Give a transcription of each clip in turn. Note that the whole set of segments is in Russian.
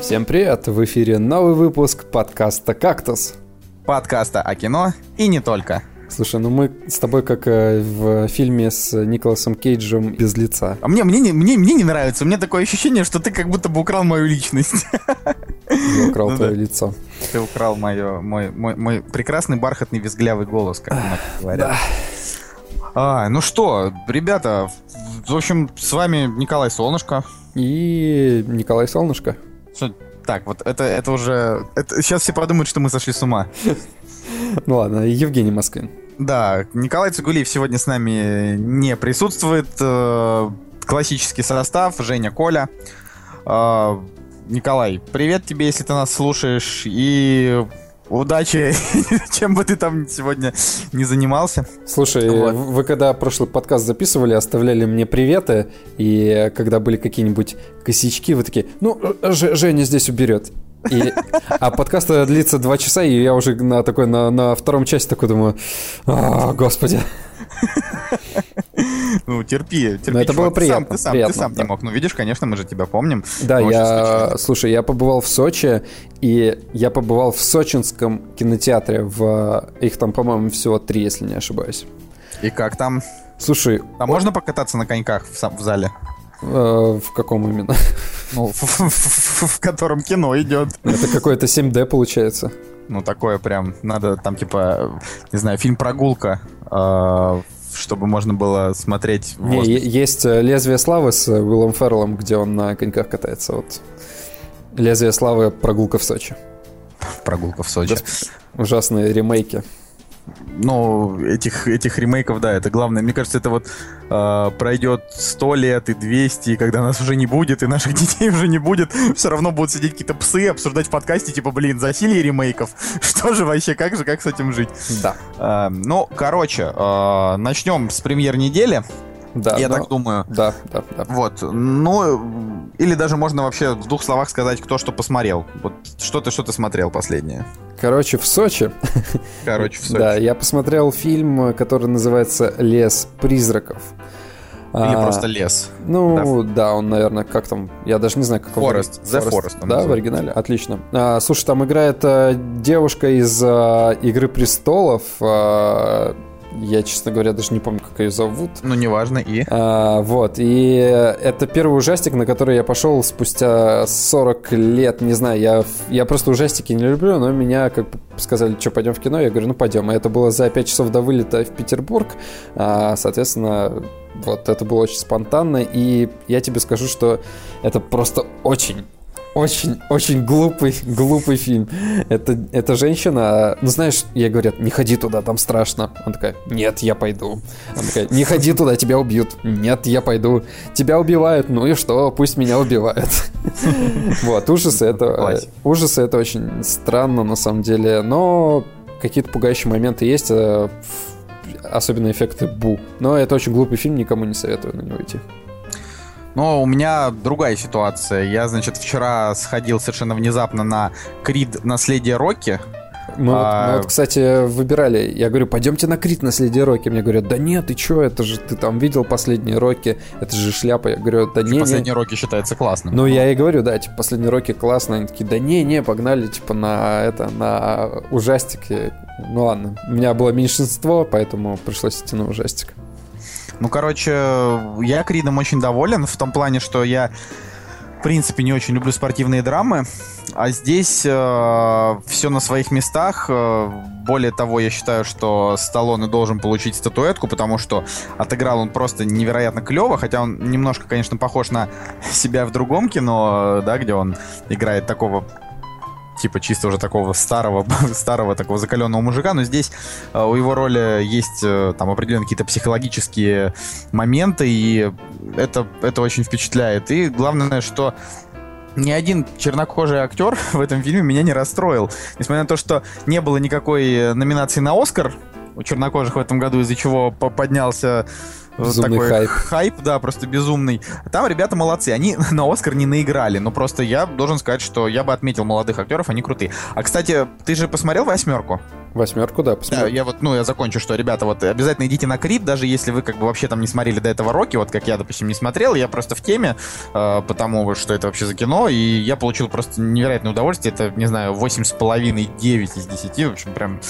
Всем привет! В эфире новый выпуск подкаста «Кактус». Подкаста о кино и не только. Слушай, ну мы с тобой как э, в фильме с Николасом Кейджем без лица. А мне, мне, не- мне, мне не нравится. У меня такое ощущение, что ты как будто бы украл мою личность. Я украл Ну твое да. лицо. Ты украл мое, мой, мой, мой прекрасный бархатный визглявый голос, как многие говорят. А, ну что, ребята, в- общем, с вами Николай Солнышко. И Николай Солнышко. Что- Так, вот это, это уже... Это, сейчас все подумают, что мы сошли с ума. Ну ладно, Евгений Москвин. Да, Николай Цигулиев сегодня с нами не присутствует. Э, Классический состав, Женя, Коля. Э, Николай, привет тебе, если ты нас слушаешь, и удачи, чем бы ты там сегодня не занимался. Слушай, Вот. вы когда прошлый подкаст записывали, оставляли мне приветы, и когда были какие-нибудь косячки, вы такие, ну, Ж- Женя здесь уберет. И, а подкаст длится два часа, и я уже на такой на, на втором части такой думаю, «А, господи. Ну, терпи, терпи. Ну, это чувак. было Ты сам- приятно, Ты сам, приятно, ты сам да. не мог. Ну, видишь, конечно, мы же тебя помним. Да, я, слушай, я побывал в Сочи, и я побывал в сочинском кинотеатре, в их там, по-моему, всего три, если не ошибаюсь. И как там? Слушай, Там можно покататься на коньках в, сам- в зале? э, в каком именно? Ну, в, в- в- в котором кино идет. Это какое-то 7D получается. Ну, такое прям, надо там, типа, не знаю, фильм «Прогулка», э, чтобы можно было смотреть в Не, есть э, «Лезвие славы» с э, Уиллом Ферреллом, где он на коньках катается. Вот. «Лезвие славы. Прогулка в Сочи». «Прогулка в Сочи». Господи, Ужасные ремейки. Ну, этих, этих ремейков, да, это главное. Мне кажется, это вот э, пройдет 100 лет и 200, и когда нас уже не будет, и наших детей уже не будет, все равно будут сидеть какие-то псы, обсуждать в подкасте, типа, блин, засилие ремейков. Что же вообще, как же, как с этим жить? Да. Э, ну, короче, э, начнем с премьер недели, Да, я но- так думаю. Да, да, да. Вот, ну, или даже можно вообще в двух словах сказать, кто что посмотрел. Вот что ты, что ты смотрел последнее? Короче, в Сочи Короче, все. Да, я посмотрел фильм, который называется «Лес призраков». Или А, просто лес. Ну, да. он, наверное, как там, я даже не знаю, как он- Forest, The Forest Да, в называется. оригинале, отлично. А, слушай, там играет э, девушка из э, «Игры престолов», а, я, честно говоря, даже не помню, как ее зовут. Ну, неважно, и... А, вот, и это первый ужастик, на который я пошел спустя 40 лет, не знаю, я, я просто ужастики не люблю, но меня как бы сказали, что, пойдем в кино, я говорю, ну пойдем, и это было за 5 часов до вылета в Петербург, А, соответственно, вот это было очень спонтанно, и я тебе скажу, что это просто очень очень, очень глупый, глупый фильм. Это, эта женщина, ну знаешь, ей говорят, не ходи туда, там страшно. Она такая, нет, я пойду. Она такая, не ходи туда, тебя убьют. Нет, я пойду. Тебя убивают, ну и что, пусть меня убивают. Вот, ужасы это, Классика. ужасы это очень странно на самом деле, но какие-то пугающие моменты есть, э, особенно эффекты Бу. Но это очень глупый фильм, никому не советую на него идти. Но у меня другая ситуация. Я, значит, вчера сходил совершенно внезапно на Крид «Наследие Рокки». Мы, вот, А- мы вот, кстати, выбирали. Я говорю, пойдемте на Крит наследие Рокки. Мне говорят, да нет, ты чё, это же ты там видел последние Рокки, это же шляпа. Я говорю, да не, не. Последний Рокки считается классным. Ну, я и говорю, да, типа, последние Рокки классно. Они такие, да не, не, погнали, типа, на это, на ужастики. Ну ладно, у меня было меньшинство, поэтому пришлось идти на ужастик. Ну, короче, я Кридом очень доволен в том плане, что я, в принципе, не очень люблю спортивные драмы, а здесь все на своих местах. Э, более того, я считаю, что Сталлоне должен получить статуэтку, потому что отыграл он просто невероятно клево, хотя он немножко, конечно, похож на себя в другом кино, э, да, где он играет такого типа чисто уже такого старого, старого такого закаленного мужика, но здесь э, у его роли есть э, там определенные какие-то психологические моменты, и это, это очень впечатляет. И главное, что ни один чернокожий актер в этом фильме меня не расстроил. Несмотря на то, что не было никакой э, номинации на Оскар у чернокожих в этом году, из-за чего по- поднялся Безумный такой хайп. да, просто безумный. Там ребята молодцы, они на Оскар не наиграли, но просто я должен сказать, что я бы отметил молодых актеров, они крутые. А, кстати, ты же посмотрел «Восьмерку»? Восьмерку, да, посмотрим. Да, я вот, ну, я закончу, что, ребята, вот обязательно идите на Крид, даже если вы как бы вообще там не смотрели до этого Рокки, вот как я, допустим, не смотрел, я просто в теме, э, потому что это вообще за кино, и я получил просто невероятное удовольствие, это, не знаю, 8,5-9 из 10, в общем, прям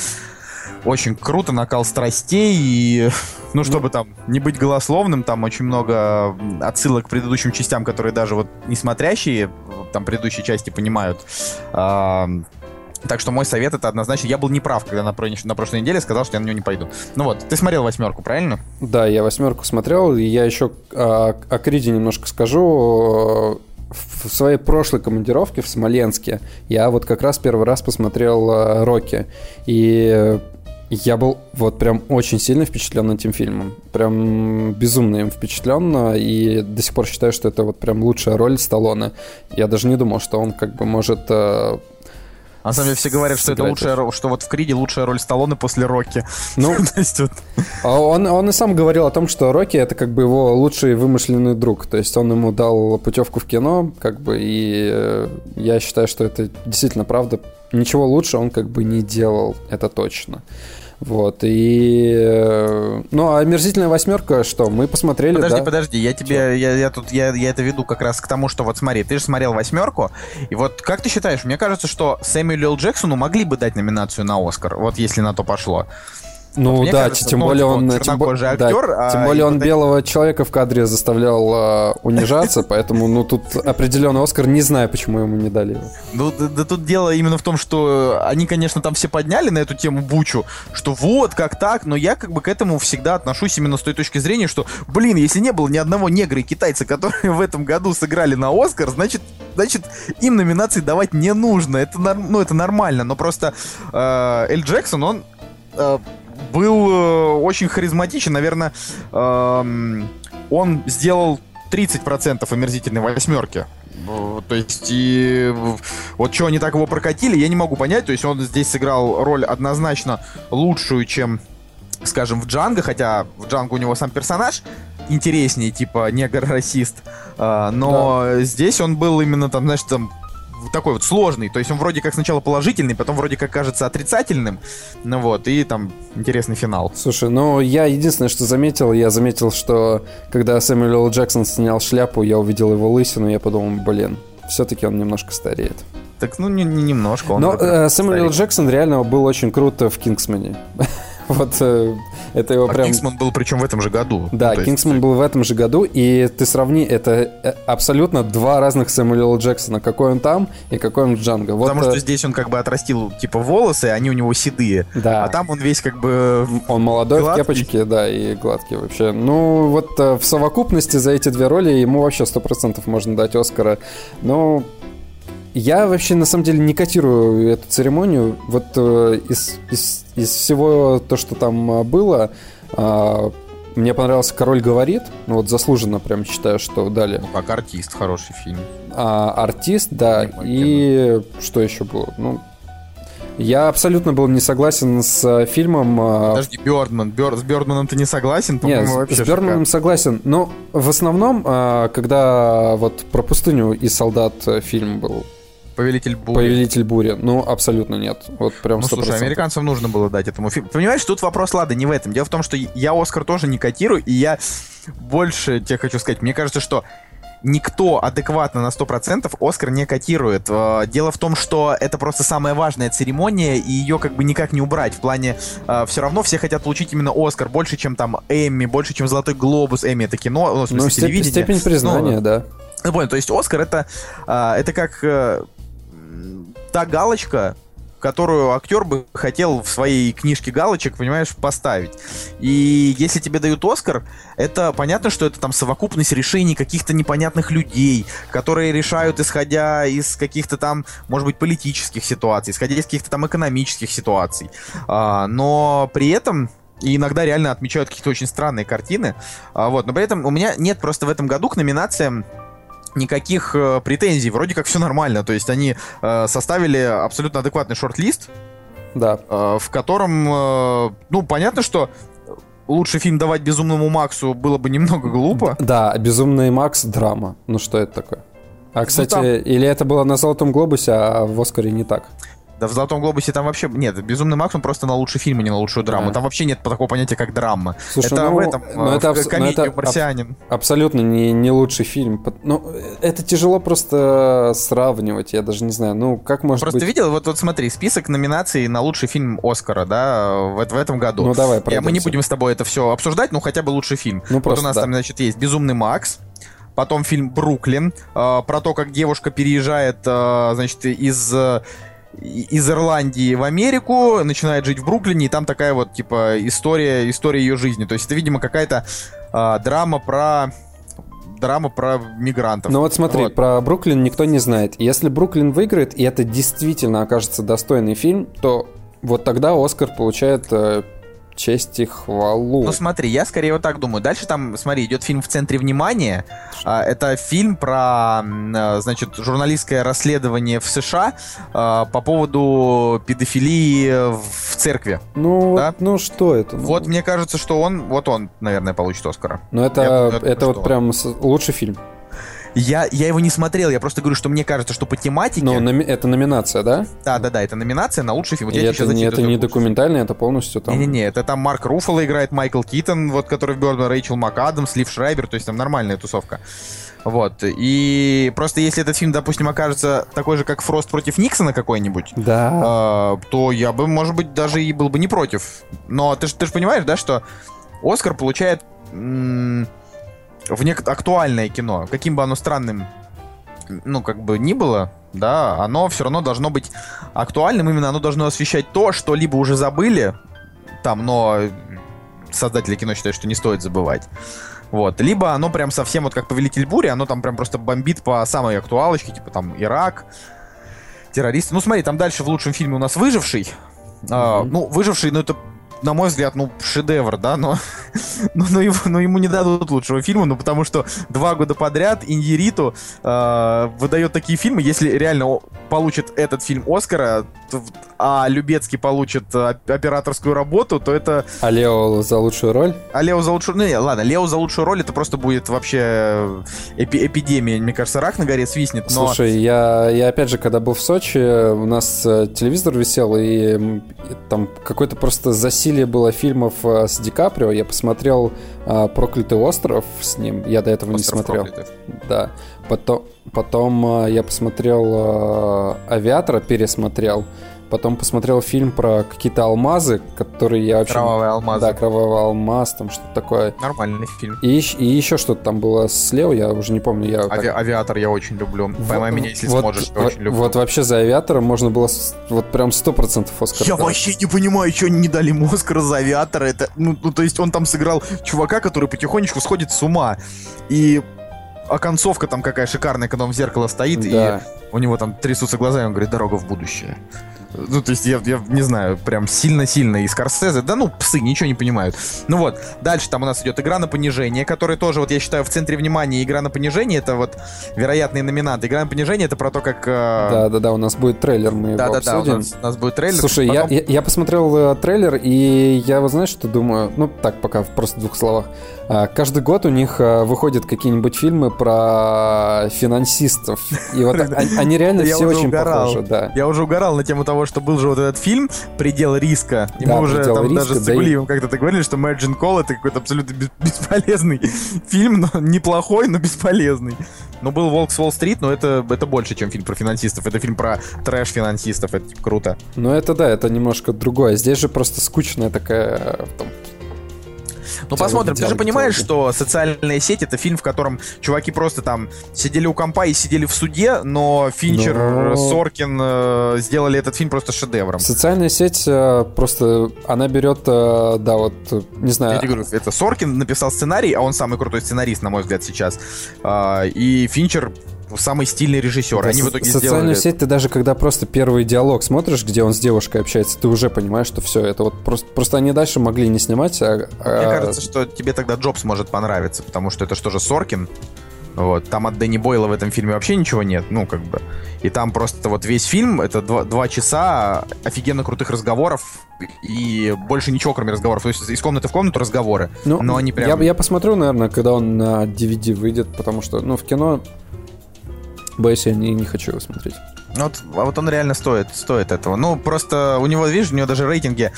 очень круто, накал страстей, и, ну, чтобы там не быть голословным, там очень много отсылок к предыдущим частям, которые даже вот несмотрящие, там, предыдущие части понимают. А, так что мой совет это однозначно. Я был неправ, когда на, на прошлой неделе сказал, что я на нее не пойду. Ну вот, ты смотрел восьмерку, правильно? Да, я восьмерку смотрел, и я еще о, о Криде немножко скажу в своей прошлой командировке в Смоленске я вот как раз первый раз посмотрел э, Рокки. И я был вот прям очень сильно впечатлен этим фильмом. Прям безумно им впечатлен. И до сих пор считаю, что это вот прям лучшая роль Сталлоне. Я даже не думал, что он как бы может э, а на самом деле все говорят, что это лучшая, что вот в Криде лучшая роль Сталлоне после Рокки. Ну, есть вот... А он, он и сам говорил о том, что Рокки это как бы его лучший вымышленный друг. То есть он ему дал путевку в кино, как бы, и э, я считаю, что это действительно правда. Ничего лучше он как бы не делал, это точно. Вот, и... Э, ну, а омерзительная восьмерка, что, мы посмотрели, Подожди, да? подожди, я тебе, я, я тут, я, я это веду как раз к тому, что вот смотри, ты же смотрел восьмерку, и вот как ты считаешь, мне кажется, что Сэмюэлю Джексону могли бы дать номинацию на Оскар, вот если на то пошло. Ну вот, да, кажется, тем ну, более он тем, актер, да, а тем более он вот белого это... человека в кадре заставлял а, унижаться, поэтому ну тут определенный Оскар, не знаю, почему ему не дали его. Ну да, да тут дело именно в том, что они, конечно, там все подняли на эту тему бучу, что вот как так, но я как бы к этому всегда отношусь именно с той точки зрения, что, блин, если не было ни одного негра и китайца, которые в этом году сыграли на Оскар, значит, значит им номинации давать не нужно. Это ну это нормально, но просто э, Эль Джексон он э, был э, очень харизматичен. Наверное, эм, он сделал 30% омерзительной восьмерки. То есть, и вот что они так его прокатили, я не могу понять. То есть, он здесь сыграл роль однозначно лучшую, чем, скажем, в Джанго, хотя в Джанго у него сам персонаж интереснее, типа негр-расист. Э, но да. здесь он был именно там, знаешь, там такой вот сложный. То есть он вроде как сначала положительный, потом вроде как кажется отрицательным. Ну вот, и там интересный финал. Слушай, ну я единственное, что заметил, я заметил, что когда Сэмюэл Джексон снял шляпу, я увидел его лысину, я подумал, блин, все-таки он немножко стареет. Так, ну, не, не немножко. Он Но э, Сэмюэл Джексон реально был очень круто в «Кингсмане». Вот э, это его а прям... Кингсман был причем в этом же году. Да, ну, Кингсман есть... был в этом же году, и ты сравни, это э, абсолютно два разных Сэмюэла Джексона. Какой он там и какой он в Джанго. Вот, Потому что э, здесь он как бы отрастил, типа, волосы, они у него седые. Да. А там он весь как бы... Он молодой гладкий. в кепочке, да, и гладкий вообще. Ну, вот в совокупности за эти две роли ему вообще 100% можно дать Оскара. Ну, я вообще на самом деле не котирую эту церемонию. Вот э, из, из, из всего то, что там а, было, э, мне понравился Король говорит. Ну вот заслуженно прям считаю, что дали. Ну, как артист, хороший фильм. А, артист, да. И что еще было? Ну, я абсолютно был не согласен с фильмом. А, Подожди, Бёрдман. Бёр... С Бёрдманом ты не согласен? Нет, с, с Бёрдманом согласен. Но в основном, а, когда вот про пустыню и солдат фильм был Повелитель бури. Повелитель бури. Ну, абсолютно нет. Вот прям 100%. Ну, слушай, американцам нужно было дать этому фильму. Понимаешь, тут вопрос, ладно, не в этом. Дело в том, что я Оскар тоже не котирую, и я больше тебе хочу сказать. Мне кажется, что никто адекватно на 100% Оскар не котирует. Э, дело в том, что это просто самая важная церемония, и ее как бы никак не убрать. В плане, э, все равно все хотят получить именно Оскар больше, чем там Эмми, больше, чем Золотой Глобус. Эмми это кино, ну, в смысле, ну, телевидение. Степень признания, ну, да. Ну, понял, то есть Оскар это, э, это как та галочка, которую актер бы хотел в своей книжке галочек, понимаешь, поставить. И если тебе дают Оскар, это понятно, что это там совокупность решений каких-то непонятных людей, которые решают, исходя из каких-то там, может быть, политических ситуаций, исходя из каких-то там экономических ситуаций. А, но при этом и иногда реально отмечают какие-то очень странные картины. А, вот, но при этом у меня нет просто в этом году к номинациям никаких э, претензий. Вроде как все нормально. То есть они э, составили абсолютно адекватный шорт-лист, да. э, в котором, э, ну, понятно, что лучший фильм давать Безумному Максу было бы немного глупо. Да, Безумный Макс драма. Ну что это такое? А, ну, кстати, ну, там... или это было на Золотом Глобусе, а в Оскаре не так? Да в «Золотом глобусе» там вообще... Нет, «Безумный Макс» он просто на лучший фильм, а не на лучшую драму. Да. Там вообще нет такого понятия, как драма. Слушай, это ну, в этом, ну, э, это в абс- ну, комедии это «Марсианин». Абсолютно не, не лучший фильм. Ну, это тяжело просто сравнивать, я даже не знаю. Ну, как может Просто быть... видел, вот, вот смотри, список номинаций на лучший фильм Оскара, да, в, в этом году. Ну, давай, Я- Мы не пройдемся. будем с тобой это все обсуждать, ну хотя бы лучший фильм. Ну, вот просто у нас да. там, значит, есть «Безумный Макс», потом фильм «Бруклин», э, про то, как девушка переезжает, э, значит, из... из Ирландии в Америку, начинает жить в Бруклине, и там такая вот, типа, история, история ее жизни. То есть это, видимо, какая-то э, драма про... Драма про мигрантов. Ну вот смотри, Вот. про Бруклин никто не знает. Если Бруклин выиграет, и это действительно окажется достойный фильм, то вот тогда Оскар получает э, честь и хвалу. Ну смотри, я скорее вот так думаю. Дальше там, смотри, идет фильм в центре внимания. А, Это фильм про, э, значит, журналистское расследование в США а, по поводу педофилии в церкви. Ну, да? вот, ну что это? Ну, Вот мне кажется, что он, вот он, наверное, получит Оскара. Ну это, Я думаю, это вот прям лучший фильм. Я, я его не смотрел, я просто говорю, что мне кажется, что по тематике... Ну, номи- это номинация, да? Да, да, да, это номинация на лучший фильм. Вот это, не, это не документальный, это полностью там... Не-не-не, это там Марк Руффало играет, Майкл Китон, вот, который в Бёрдман, Рэйчел МакАдамс, Лив Шрайбер, то есть там нормальная тусовка. Вот, и просто если этот фильм, допустим, окажется такой же, как Фрост против Никсона какой-нибудь, Да. э, то я бы, может быть, даже и был бы не против. Но ты же ты ж понимаешь, да, что Оскар получает м, в нек- актуальное кино, каким бы оно странным, ну, как бы ни было, да, оно все равно должно быть актуальным, именно оно должно освещать то, что либо уже забыли, там, но создатели кино считают, что не стоит забывать. Вот. Либо оно прям совсем вот как Повелитель бури, оно там прям просто бомбит по самой актуалочке, типа там Ирак, террористы. Ну смотри, там дальше в лучшем фильме у нас Выживший. А, Мгм. ну, Выживший, ну это, на мой взгляд, ну, шедевр, да, но, ну, но, его- но ему не дадут лучшего фильма, ну, потому что два года подряд Иньериту э, выдает такие фильмы, если реально получит этот фильм Оскара, то а Любецкий получит э, операторскую работу, то это А Лео за лучшую роль? а Лео за лучшую... Ну, не, ладно, Лео за лучшую роль это просто будет вообще э, эпи- эпидемия. Мне кажется, рак на горе свистнет, но... Слушай, я, я опять же, когда был в Сочи, у нас э, телевизор висел, и, там какое-то просто засилие было фильмов с Ди Каприо. Я посмотрел э, «Проклятый остров» с ним, я до этого не «Остров смотрел. проклятых». Да. Потом, потом я посмотрел э, «Авиатора», пересмотрел. Потом посмотрел фильм про какие-то алмазы, которые я вообще... Кровавые алмазы. Да, «Кровавый алмаз», там что-то такое. Нормальный фильм. И, и еще что-то там было с Лео, я уже не помню. Я так- Ави- Авиатор я очень люблю. Поймай Вот- меня, если вот- сможешь, я вот- очень люблю. Вот вообще за авиатором можно было вот прям сто процентов Оскар. Я дать. вообще не понимаю, что они не дали ему Оскара за авиатора. Это, ну, ну, то есть он там сыграл чувака, который потихонечку сходит с ума. И а концовка там какая шикарная, когда он в зеркало стоит, Да. и у него там трясутся глаза, и он говорит, дорога в будущее. Ну, то есть, я, я не знаю, прям сильно-сильно. И Скорсезе, да ну, псы, ничего не понимают. Ну вот, дальше там у нас идет игра на понижение, которая тоже, вот я считаю, в центре внимания. Игра на понижение, это вот вероятные номинанты. Игра на понижение, это про то, как... э, Да, да, да, у нас будет трейлер, мы его Да-да-да, у обсудим. нас, у нас будет трейлер. Слушай, я, Потом- я, я посмотрел э, трейлер, и я вот знаешь, что думаю? Ну, так, пока в просто двух словах. А, каждый год у них а, выходят какие-нибудь фильмы про финансистов. И вот они, реально Я все очень похожи, да. Я уже угорал на тему того, что был же вот этот фильм «Предел риска». И Да, мы уже «Предел там риска», даже с да и- как-то говорили, что Margin Call это какой-то абсолютно бес- бесполезный фильм, но неплохой, но бесполезный. Но был «Волк с Уолл-стрит», но это, это больше, чем фильм про финансистов. Это фильм про трэш-финансистов, это типа, круто. Но это да, это немножко другое. Здесь же просто скучная такая... э, там, Ну посмотрим, ты же понимаешь, что «Социальная сеть» — это фильм, в котором чуваки просто там сидели у компа и сидели в суде, но Финчер, Но- Соркин э, сделали этот фильм просто шедевром. Социальная сеть э, просто, она берет, э, да, вот, э, не знаю, Я тебе говорю, это Соркин написал сценарий, а он самый крутой сценарист, на мой взгляд, сейчас. А, и Финчер самый стильный режиссер. Да, Они в итоге социальную сделали... сеть ты даже когда просто первый диалог смотришь, где он с девушкой общается, ты уже понимаешь, что все это вот просто просто они дальше могли не снимать, а, Мне а- кажется, что тебе тогда Джобс может понравиться, потому что это что же Соркин. Вот, там от Дэнни Бойла в этом фильме вообще ничего нет, ну, как бы. И там просто вот весь фильм, это два, два часа офигенно крутых разговоров, и больше ничего, кроме разговоров. То есть из комнаты в комнату разговоры. ну, но они прям- я, я посмотрю, наверное, когда он на DVD выйдет, потому что, ну, в кино боюсь, я не, не хочу его смотреть. Вот, а вот он реально стоит, стоит этого. Ну, просто у него, видишь, у него даже рейтинги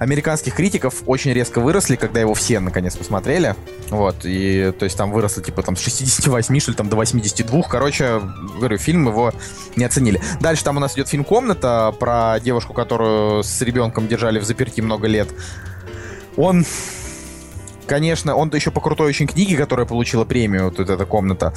американских критиков очень резко выросли, когда его все наконец посмотрели. Вот, и то есть там выросло типа там с 68, что ли, там до 82. Короче, говорю, фильм его не оценили. Дальше там у нас идет фильм «Комната» про девушку, которую с ребенком держали в заперти много лет. Он конечно, он еще по крутой очень книге, которая получила премию, вот эта комната.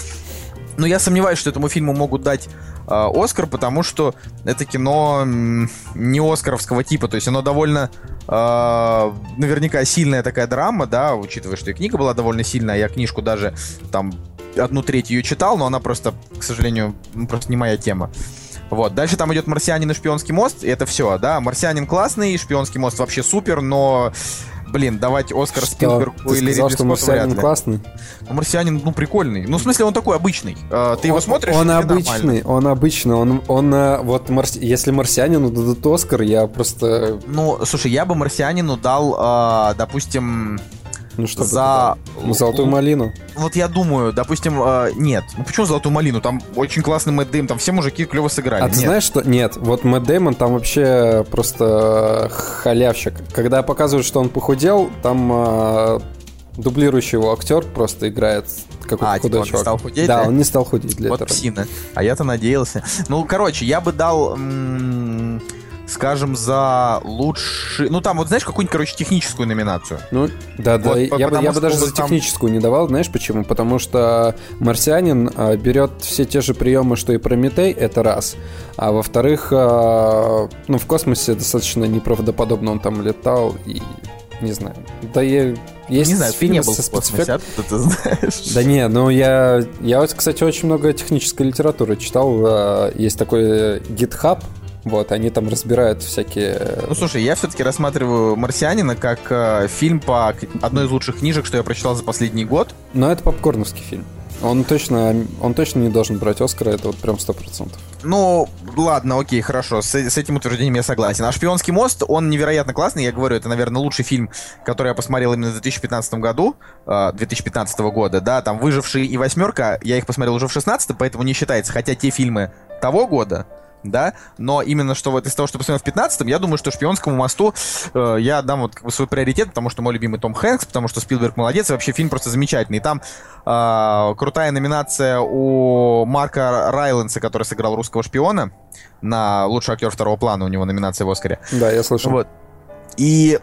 Но я сомневаюсь, что этому фильму могут дать э, Оскар, потому что это кино не Оскаровского типа. То есть оно довольно э, наверняка сильная такая драма, да, учитывая, что и книга была довольно сильная, я книжку даже там одну треть ее читал, но она просто, к сожалению, просто не моя тема. Вот. Дальше там идет «Марсианин» и «Шпионский мост», и это все, да. «Марсианин» классный, «Шпионский мост» вообще супер, но блин, давать Оскар что? Спилбергу Ты или сказал, Ридли что «Марсианин» классный? Ну, «Марсианин», ну, прикольный. Ну, в смысле, он такой обычный. А, ты он, его смотришь? Он обычный, он обычный. Он, он, э, вот, марс... если «Марсианину» дадут «Оскар», я просто... Ну, слушай, я бы «Марсианину» дал, э, допустим... Ну что за ну, золотую малину. Вот я думаю, допустим, э, нет. Ну почему золотую малину? Там очень классный Мэтт Дэймон, там все мужики клево сыграли. А ты знаешь, что нет? Вот Мэтт Дэймон там вообще просто халявщик. Когда показывают, что он похудел, там э, дублирующий его актер просто играет какой-то а, худой типа он не стал худеть? Да, да, он не стал худеть для вот этого. псина. А я-то надеялся. Ну, короче, я бы дал... М- скажем, за лучший... Ну, там, вот знаешь, какую-нибудь, короче, техническую номинацию. Ну, да, да. Вот, я бы, я бы даже за там... техническую не давал, знаешь почему? Потому что «Марсианин» а, берет все те же приемы, что и «Прометей», это раз. А во-вторых, а, ну, в космосе достаточно неправдоподобно он там летал и... Не знаю. Да я... Есть не знаю, ты не был космосе, откуда ты знаешь? Да не, ну я... Я, кстати, очень много технической литературы читал. А, есть такой GitHub, вот, они там разбирают всякие... Э, ну, слушай, я все-таки рассматриваю «Марсианина» как э, фильм по одной из лучших книжек, что я прочитал за последний год. Но это попкорновский фильм. Он точно, он точно не должен брать Оскара, это вот прям сто процентов. Ну, ладно, окей, хорошо, с, с этим утверждением я согласен. А «Шпионский мост», он невероятно классный, я говорю, это, наверное, лучший фильм, который я посмотрел именно в 2015 году, 2015 э, года, да, там «Выживший» и «Восьмерка», я их посмотрел уже в 16 поэтому не считается, хотя те фильмы того года, да, но именно что вот из того, что посмотрел в 15-м, я думаю, что «Шпионскому мосту» э, я дам вот как бы свой приоритет, потому что мой любимый Том Хэнкс, потому что Спилберг молодец, и вообще фильм просто замечательный. И там э, крутая номинация у Марка Райленса, который сыграл русского шпиона, на лучший актер второго плана, у него номинация в Оскаре. Да, я слышал. Вот. И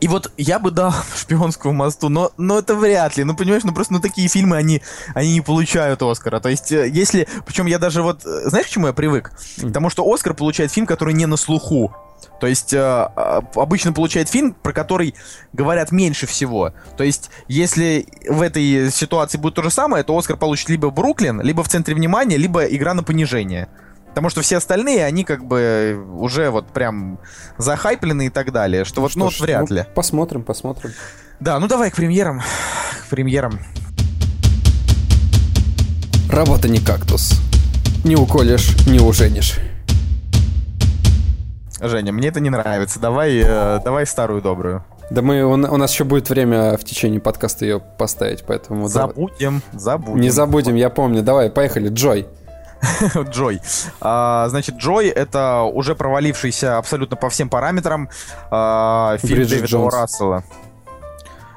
и вот я бы дал «Шпионскому мосту», но, но это вряд ли. Ну, понимаешь, ну просто ну, такие фильмы, они, они не получают Оскара. То есть, э, если... Причем я даже вот... Э, знаешь, к чему я привык? К тому, что Оскар получает фильм, который не на слуху. То есть э, обычно получает фильм, про который говорят меньше всего. То есть, если в этой ситуации будет то же самое, то Оскар получит либо Бруклин, либо в центре внимания, либо игра на понижение. Потому что все остальные, они как бы уже вот прям захайплены и так далее. Что, ну вот, что ну, вот вряд ну, ли. Посмотрим, посмотрим. Да, ну давай к премьерам. К премьерам. Работа не кактус. Не уколешь, не уженишь. Женя, мне это не нравится. Давай, э, давай старую добрую. Да мы, у, у нас еще будет время в течение подкаста ее поставить, поэтому... Забудем, давай. забудем. Не забудем, я помню. Давай, поехали. Джой. Джой. А, значит, Джой это уже провалившийся абсолютно по всем параметрам а, фильм Бриджит Дэвида Джонс. Рассела.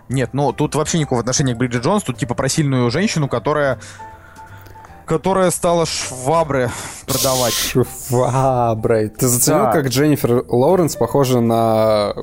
Нет, ну тут вообще никакого отношения к Бриджит Джонс, тут типа про сильную женщину, которая которая стала швабры продавать. Шваброй. Ты заценил, да. как Дженнифер Лоуренс похожа на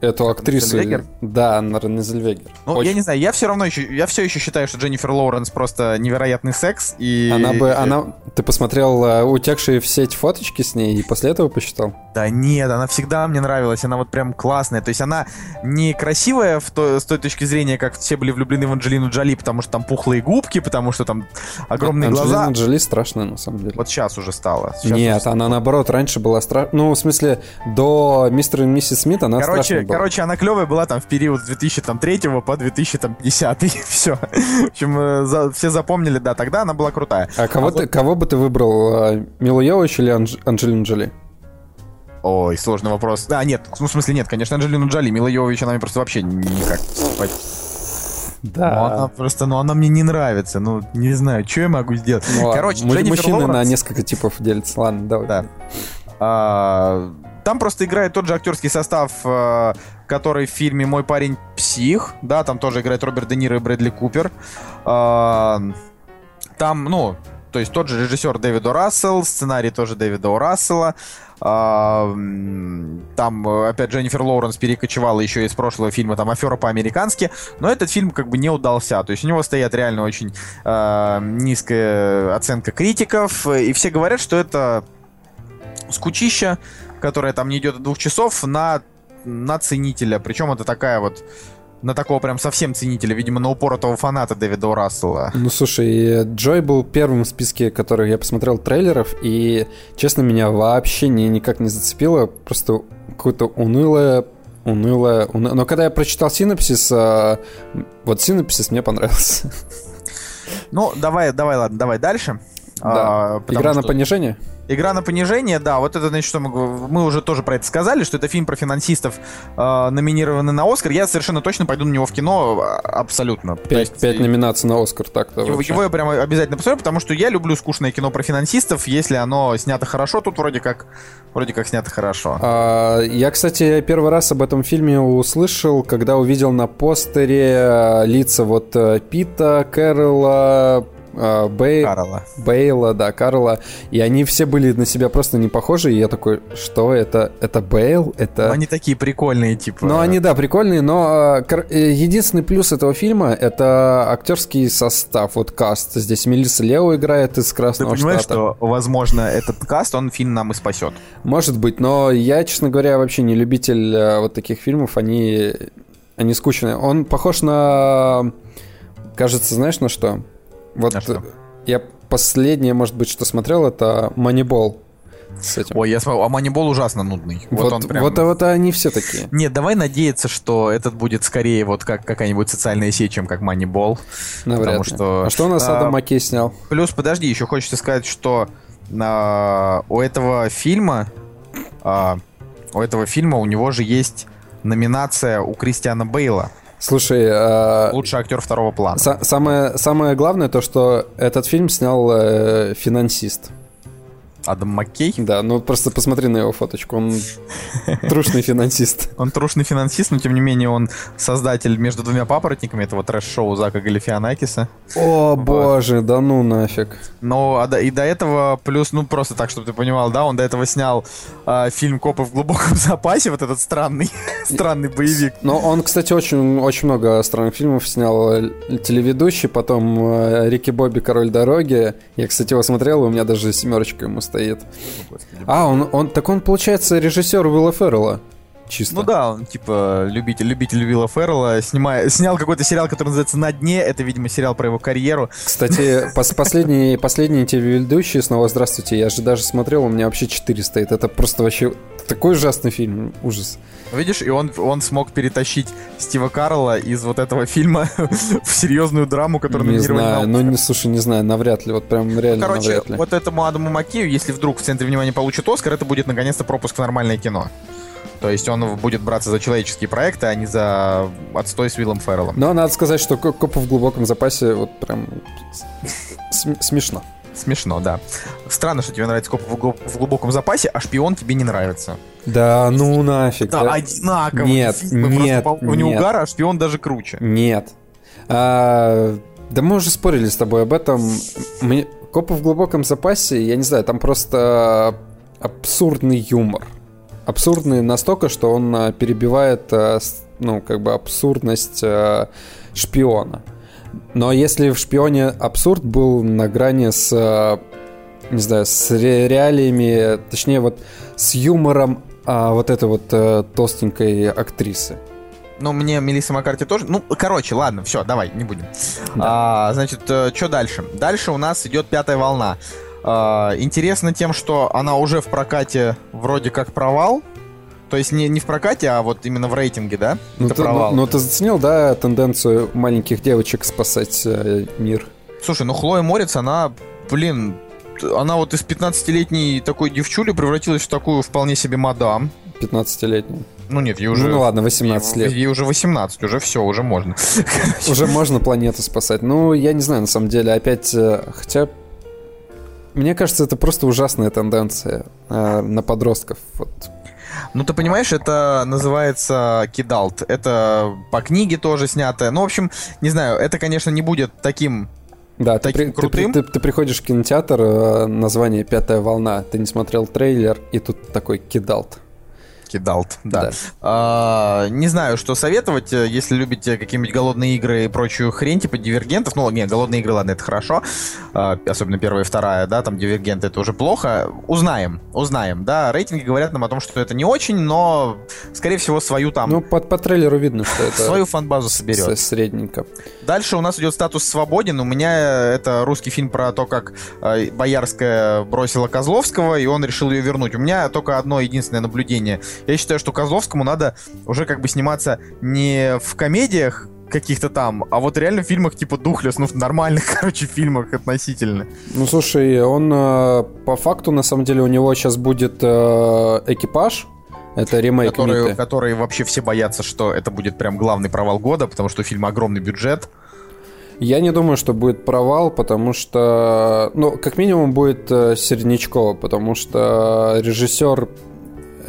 эту актрису. Зельвегер? Да, на Рене Зельвегер. Ну, Очень. я не знаю, я все равно еще, я все еще считаю, что Дженнифер Лоуренс просто невероятный секс, и... Она бы, она... Ты посмотрел uh, утекшие в сеть фоточки с ней и после этого посчитал? Да нет, она всегда мне нравилась, она вот прям классная. То есть она не красивая в то, с той точки зрения, как все были влюблены в Анджелину Джоли, потому что там пухлые губки, потому что там огромные Анджелина глаза. Анджелина Джоли страшная, на самом деле. Вот сейчас уже стала. Сейчас нет, уже она наоборот раньше была страшная. Ну, в смысле, до мистера и миссис Смит она короче, страшная была. Короче, она клевая была там в период с 2003 по 2010. Все. В общем, э, за, все запомнили, да, тогда она была крутая. А кого, а ты, вот... кого бы ты выбрал? А, Милу Йович или Анж... Анджелину Джоли? Ой, сложный вопрос. Да, нет, ну, в смысле нет, конечно, Анджелину Джоли. Мила Йович, она мне просто вообще никак... Да. Ну, она просто, ну, она мне не нравится. Ну, не знаю, что я могу сделать. Ну, Короче, мы- Дженнифер мужчины на Лоуренс- несколько типов делятся. Ладно, давай. Да. А, Там просто играет тот же актерский состав, э, который в фильме «Мой парень псих». Да, там тоже играет Роберт Де Ниро и Брэдли Купер. А, Там, ну, то есть тот же режиссер Дэвид О. Рассел, сценарий тоже Дэвида О. Рассела. М, Там, э, опять, Дженнифер Лоуренс перекочевала еще из прошлого фильма, там, «Афера по-американски». Но этот фильм как бы не удался. То есть у него стоят реально очень э, низкая оценка критиков. И все говорят, что это скучища, которая там не идет двух часов, на, на ценителя. Причем это такая вот на такого прям совсем ценителя, видимо, на упоротого фаната Дэвида О. Рассела. Ну, слушай, Джой был первым в списке, которых я посмотрел трейлеров, и, честно, меня вообще не, никак не зацепило. Просто какое-то унылое, унылое, унылое. Но когда я прочитал синопсис, а, вот синопсис мне понравился. Ну, давай, давай, ладно, давай дальше. Да. А, Игра на что- понижение? Игра на понижение, да, вот это, значит, что мы, мы уже тоже про это сказали, что это фильм про финансистов, э, номинированный на Оскар. Я совершенно точно пойду на него в кино, а, абсолютно. Пять, есть, пять номинаций на Оскар, так-то Его, вообще. его я прям обязательно посмотрю, потому что я люблю скучное кино про финансистов, если оно снято хорошо, тут вроде как, вроде как снято хорошо. А, Я, кстати, первый раз об этом фильме услышал, когда увидел на постере а, лица вот э, Пита, Кэрола, а, Бэй- Карла. Бейла, да, Карла, и они все были на себя просто не похожи, и я такой, что это? Это Бейл? Это... Они такие прикольные, типа. Ну, они, да, прикольные, но кор- э, единственный плюс этого фильма — это актерский состав, вот каст. Здесь Мелисса Лео играет из Ты Красного понимаешь, Штата. что, возможно, этот каст, он фильм нам и спасет. Может быть, но я, честно говоря, вообще не любитель э, вот таких фильмов, они, они скучные. Он похож на, кажется, знаешь, на что? Вот что? я последнее, может быть, что смотрел, это Moneyball с этим. Ой, я смотрю, а Манибол ужасно нудный. Вот, вот, он прям... вот, вот они все такие. Нет, давай надеяться, что этот будет скорее вот как какая-нибудь социальная сеть, чем как Манибол. Потому ли. что, А что у нас а, Адам Маккей снял? Плюс, подожди, еще хочется сказать, что а, у этого фильма, а, у этого фильма у него же есть номинация у Кристиана Бейла. Слушай, а, Лучший актер второго плана. са- самое, самое главное то, что этот фильм снял э, финансист. Адам Маккей. Да, ну просто посмотри на его фоточку, он трушный финансист. Он трушный финансист, но тем не менее он создатель между двумя папоротниками этого трэш-шоу Зака Галифианакиса. О, боже, да ну нафиг. А до- и до этого, плюс, ну просто так, чтобы ты понимал, да, он до этого снял а, фильм «Копы в глубоком запасе», вот этот странный, странный боевик. Но он, кстати, очень, очень много странных фильмов снял. Э, Телеведущий, потом э, Рики Бобби Король дороги. Я, кстати, его смотрел, и у меня даже семерочка ему стоит. А, он, он так он, получается, режиссер Уилла Феррелла. Чисто. Ну да, он типа любитель, любитель Вилла Феррелла, снимая, снял какой-то сериал, который называется «На дне», это, видимо, сериал про его карьеру. Кстати, пос- последний, последний телеведущий, снова здравствуйте, я же даже смотрел, у меня вообще 4 стоит. Это просто вообще такой ужасный фильм, ужас. Видишь, и он, он смог перетащить Стива Карла из вот этого фильма в серьезную драму, которая Не знаю, ну не, слушай, не знаю, навряд ли, вот прям реально Короче, навряд ли. вот этому Адаму Маккею, если вдруг в центре внимания получит Оскар, это будет наконец-то пропуск в нормальное кино. То есть он будет браться за человеческие проекты, а не за отстой с Виллом Ферреллом. Но надо сказать, что Ко- Копы в глубоком запасе вот прям смешно. Смешно, да. Странно, что тебе нравится коп в глуб- в глубоком запасе, а шпион тебе не нравится. Да, ну нафиг. Да, да. одинаковые Нет, фильмы, нет, по уровню нет. угара, а шпион даже круче. Нет. А, да мы уже спорили с тобой об этом. Мне... Копы в глубоком запасе, я не знаю, там просто абсурдный юмор. Абсурдный настолько, что он а, перебивает, а, ну, как бы абсурдность а, шпиона. Но если в шпионе абсурд был на грани с, не знаю, с ре- реалиями, точнее вот с юмором а, вот этой вот а, толстенькой актрисы. Ну, мне Мелисса Маккарти тоже. Ну, короче, ладно, все, давай, не будем. А, значит, что дальше? Дальше у нас идет пятая волна. А, интересно тем, что она уже в прокате вроде как провал. То есть не, не в прокате, а вот именно в рейтинге, да? Ну Это ты, провал. ну, ну, ты заценил, да, тенденцию маленьких девочек спасать э, мир? Слушай, ну Хлоя Морец, она, блин, она вот из 15-летней такой девчули превратилась в такую вполне себе мадам. 15-летний. Ну нет, ей уже... Ну, ну ладно, 18 ей, лет. Ей уже 18, уже все, уже можно. Уже можно планету спасать. Ну, я не знаю, на самом деле, опять... э, Хотя... Мне кажется, это просто ужасная тенденция э, на подростков. Вот. Ну, ты понимаешь, это называется kidult. Это по книге тоже снято. Ну, в общем, не знаю, это, конечно, не будет таким Да, ты, Таким ты, крутым? ты- ты приходишь в кинотеатр, э, название «Пятая волна», ты не смотрел трейлер, и тут такой kidult. Kidult, да. Да. А, не знаю, что советовать, э, если любите какие-нибудь голодные игры и прочую хрень, типа дивергентов. Ну, не, голодные игры, ладно, это хорошо. А, особенно первая и вторая, да, там дивергенты это уже плохо. Узнаем, узнаем, да. Рейтинги говорят нам о том, что это не очень, но, скорее всего, свою там, Ну, по, по трейлеру видно, что это свою фан-базу соберет. средненько. Дальше у нас идет статус свободен. У меня это русский фильм про то, как э, Боярская бросила Козловского, и он решил ее вернуть. У меня только одно единственное наблюдение. Я считаю, что Козловскому надо уже как бы сниматься не в комедиях каких-то там, а вот реально в фильмах типа Духлес, ну в нормальных, короче, фильмах относительно. Ну, слушай, он э, по факту, на самом деле, у него сейчас будет э, экипаж. Это ремейк Которые, Миты. которые вообще все боятся, что это будет прям главный провал года, потому что у фильма огромный бюджет. Я не думаю, что будет провал, потому что, ну, как минимум будет э, Середнячкова, потому что режиссер,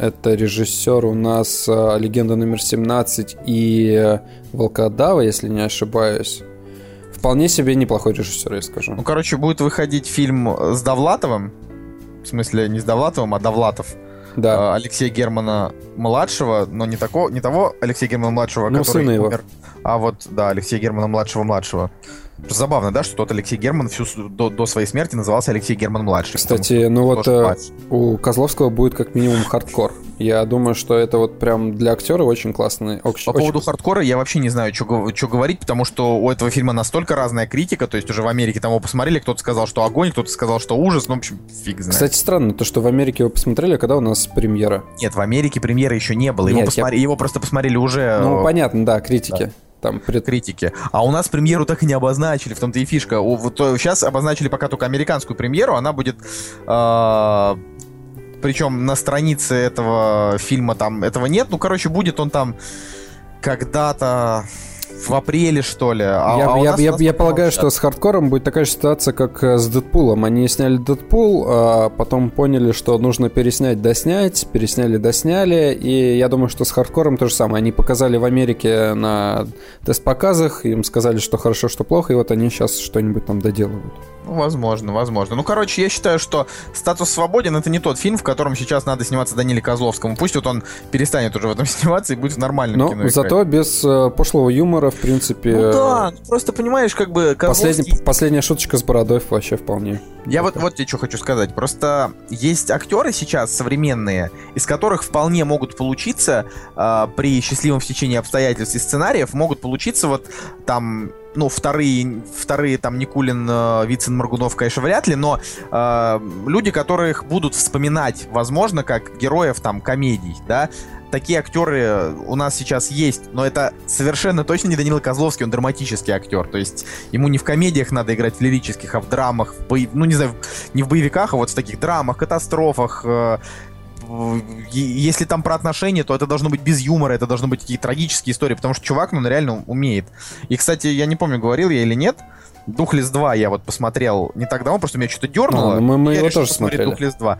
это режиссер у нас э, «Легенда номер 17» и э, «Волкодава», если не ошибаюсь. Вполне себе неплохой режиссер, я скажу. Ну, короче, будет выходить фильм с Довлатовым. В смысле, не с Довлатовым, а Довлатов. Да. а, Алексея Германа младшего, но не, тако, не того Алексея Германа младшего, Ну, который сына его. умер, а вот, да, Алексея Германа младшего младшего. Забавно, да, что тот Алексей Герман всю до, до своей смерти назывался Алексей Герман младший. Кстати, ну вот э, у Козловского будет как минимум хардкор. Я думаю, что это вот прям для актера очень классный. оч- По очень поводу хардкора я вообще не знаю, что говорить, потому что у этого фильма настолько разная критика, то есть уже в Америке там его посмотрели, кто-то сказал, что огонь, кто-то сказал, что ужас, ну, в общем, фиг знает. Кстати, странно, то, что в Америке вы посмотрели, а когда у нас премьера. Нет, в Америке премьеры еще не было, его, Нет, я- посмотри- его просто посмотрели уже... Ну, э, понятно, да, критики. Там пред- критики. А у нас премьеру так и не обозначили, в том-то и фишка. У- вот, э, сейчас обозначили пока только американскую премьеру, она будет... э, причем на странице этого фильма там этого нет. Ну, короче, будет он там когда-то в апреле, что ли. А- я, а я- я- я полагаю, что с хардкором будет такая же ситуация, как э, с Дэдпулом. Они сняли Дэдпул, а потом поняли, что нужно переснять, доснять, пересняли, досняли. И я думаю, что с хардкором то же самое. Они показали в Америке на тест-показах, им сказали, что хорошо, что плохо, и вот они сейчас что-нибудь там доделывают. Ну, возможно, возможно. Ну, короче, я считаю, что «Статус свободен» — это не тот фильм, в котором сейчас надо сниматься Даниле Козловскому. Пусть вот он перестанет уже в этом сниматься и будет в нормальном Но кино играть. зато без э, пошлого юмора, в принципе... Ну да, ну, просто понимаешь, как бы Козловский... Последний- последняя шуточка с бородой вообще вполне. Я вот, вот тебе что хочу сказать. Просто есть актеры сейчас современные, из которых вполне могут получиться а, при счастливом стечении обстоятельств и сценариев, могут получиться вот там ну, вторые, вторые там Никулин, э, Вицин, Моргунов, конечно, вряд ли, но э, люди, которых будут вспоминать, возможно, как героев там комедий, да, такие актеры у нас сейчас есть, но это совершенно точно не Данила Козловский, он драматический актер, то есть ему не в комедиях надо играть, в лирических, а в драмах, в боев... ну не знаю, не в боевиках, а вот в таких драмах, катастрофах, э, если там про отношения, то это должно быть без юмора, это должно быть какие-то трагические истории, потому что чувак, ну, он реально умеет. И, кстати, я не помню, говорил я или нет, Духлес 2 я вот посмотрел не так давно, просто меня что-то дернуло. А, ну мы- мы его решил тоже смотрели. Духлес 2.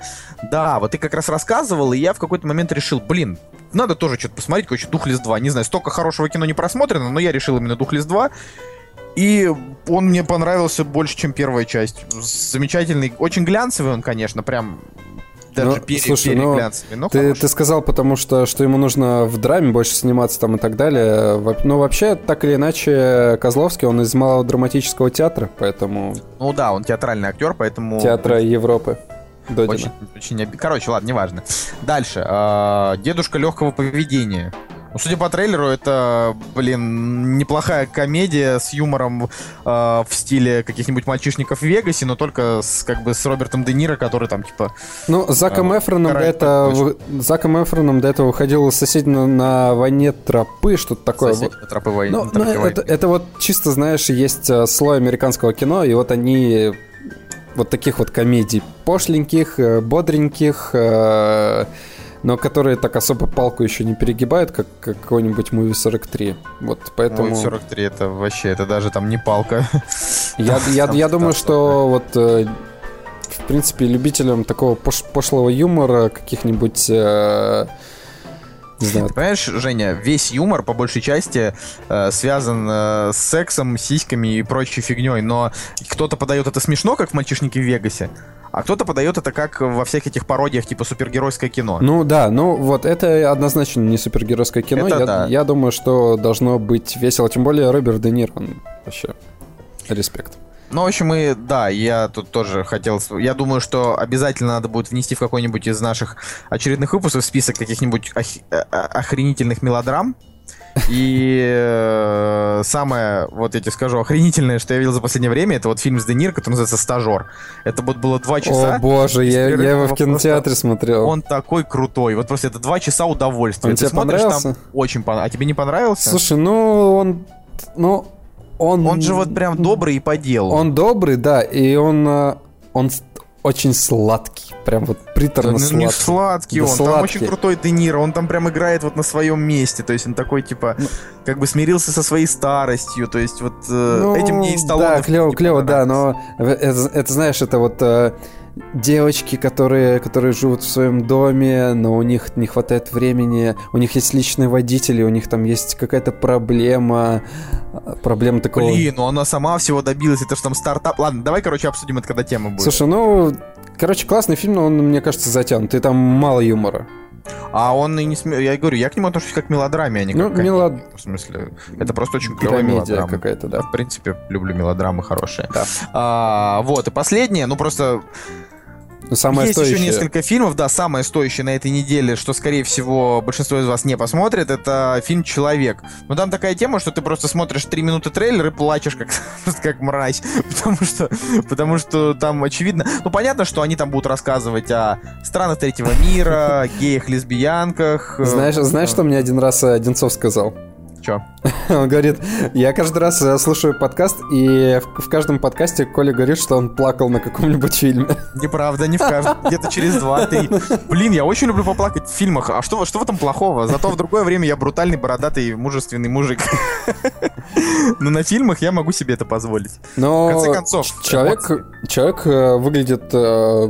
Да, вот ты как раз рассказывал, и я в какой-то момент решил, блин, надо тоже что-то посмотреть, короче, Духлес 2. Не знаю, столько хорошего кино не просмотрено, но я решил именно Духлес 2. И он мне понравился больше, чем первая часть. Замечательный, очень глянцевый он, конечно, прям даже Ну, пере- слушай, ну, но Ты, хороший. ты сказал, потому что, что ему нужно в драме больше сниматься там и так далее. Во- Ну, вообще, так или иначе, Козловский, он из малого драматического театра, поэтому Ну да, он театральный актер, поэтому... театра Европы. Додина. Очень, очень Короче, ладно, неважно. Дальше. А, Дедушка легкого поведения. Ну, судя по трейлеру, это, блин, неплохая комедия с юмором а, в стиле каких-нибудь мальчишников в Вегасе, но только с, как бы с Робертом Де Ниро, который там, типа... Ну, Заком А, Эфроном до этого, Заком Эфроном до этого выходил сосед на, на войне тропы, что-то такое. «Соседи на тропы войны». Ну, ну, войны. это, это вот чисто, знаешь, есть э, слой американского кино, и вот они вот таких вот комедий пошленьких, э, бодреньких, э, но которые так особо палку еще не перегибают, как какой-нибудь Movie 43. Вот поэтому... Movie 43 это вообще, это даже там не палка. Я, я, я думаю, что вот э, в принципе любителям такого пош пошлого юмора каких-нибудь э, не знаю. Ты понимаешь, Женя, весь юмор по большей части э, связан э, с сексом, сиськами и прочей фигней, но кто-то подает это смешно, как в «Мальчишнике в Вегасе», а кто-то подает это как во всех этих пародиях, типа супергеройское кино. Ну да, ну вот это однозначно не супергеройское кино. Это я, да. я думаю, что должно быть весело. Тем более Роберт Де Ниро, он вообще респект. Ну, в общем, мы, да, я тут тоже хотел... Я думаю, что обязательно надо будет внести в какой-нибудь из наших очередных выпусков список каких-нибудь ох... Э, охренительных мелодрам. И э, самое, вот я тебе скажу, охренительное, что я видел за последнее время, это вот фильм с Де Ниро, который называется «Стажер». Это вот было два часа. О боже, я, я его в кинотеатре смотрел. Он такой крутой. Вот просто это два часа удовольствия. Он Ты тебе смотришь, понравился? там очень понравился. А тебе не понравился? Слушай, ну он... Ну, он... Он же вот прям добрый и по делу. Он добрый, да, и он, э, он очень сладкий, прям вот приторно да, сладкий. Ну, не сладкий да он, сладкий. там очень крутой Де Ниро, он там прям играет вот на своем месте, то есть он такой типа ну, как бы смирился со своей старостью, то есть вот э, ну, этим мне и Сталлоне... Да, клево, клево, да, но это, это знаешь, это вот э, девочки, которые, которые живут в своем доме, но у них не хватает времени, у них есть личные водители, у них там есть какая-то проблема, проблема такого... Блин, ну она сама всего добилась, это же там стартап... Ладно, давай, короче, обсудим это, когда тема будет. Слушай, ну, короче, классный фильм, но он, мне кажется, затянут, и там мало юмора. А он и не см... Я говорю, я к нему отношусь как к мелодраме, а не ну, как ну, мелод... В смысле, это просто очень клевая мелодрама. какая-то, да. В принципе, люблю мелодрамы хорошие. Да. А, вот, и последнее, ну просто ну, самое Есть стоящее. еще несколько фильмов, да, самое стоящее на этой неделе, что, скорее всего, большинство из вас не посмотрит, это фильм «Человек». Но там такая тема, что ты просто смотришь три минуты трейлер и плачешь как, как мразь, потому что, потому что там очевидно... Ну, понятно, что они там будут рассказывать о странах третьего мира, геях, лесбиянках. Знаешь, знаешь, что мне один раз Одинцов сказал? Че? Он говорит, я каждый раз э, слушаю подкаст, и в, в каждом подкасте Коля говорит, что он плакал на каком-нибудь фильме. Неправда, не в каждом. Где-то через два-три. Блин, я очень люблю поплакать в фильмах. А что, что в этом плохого? Зато в другое время я брутальный, бородатый, мужественный мужик. Но на фильмах я могу себе это позволить. Но в конце концов. Человек, человек э, выглядит э,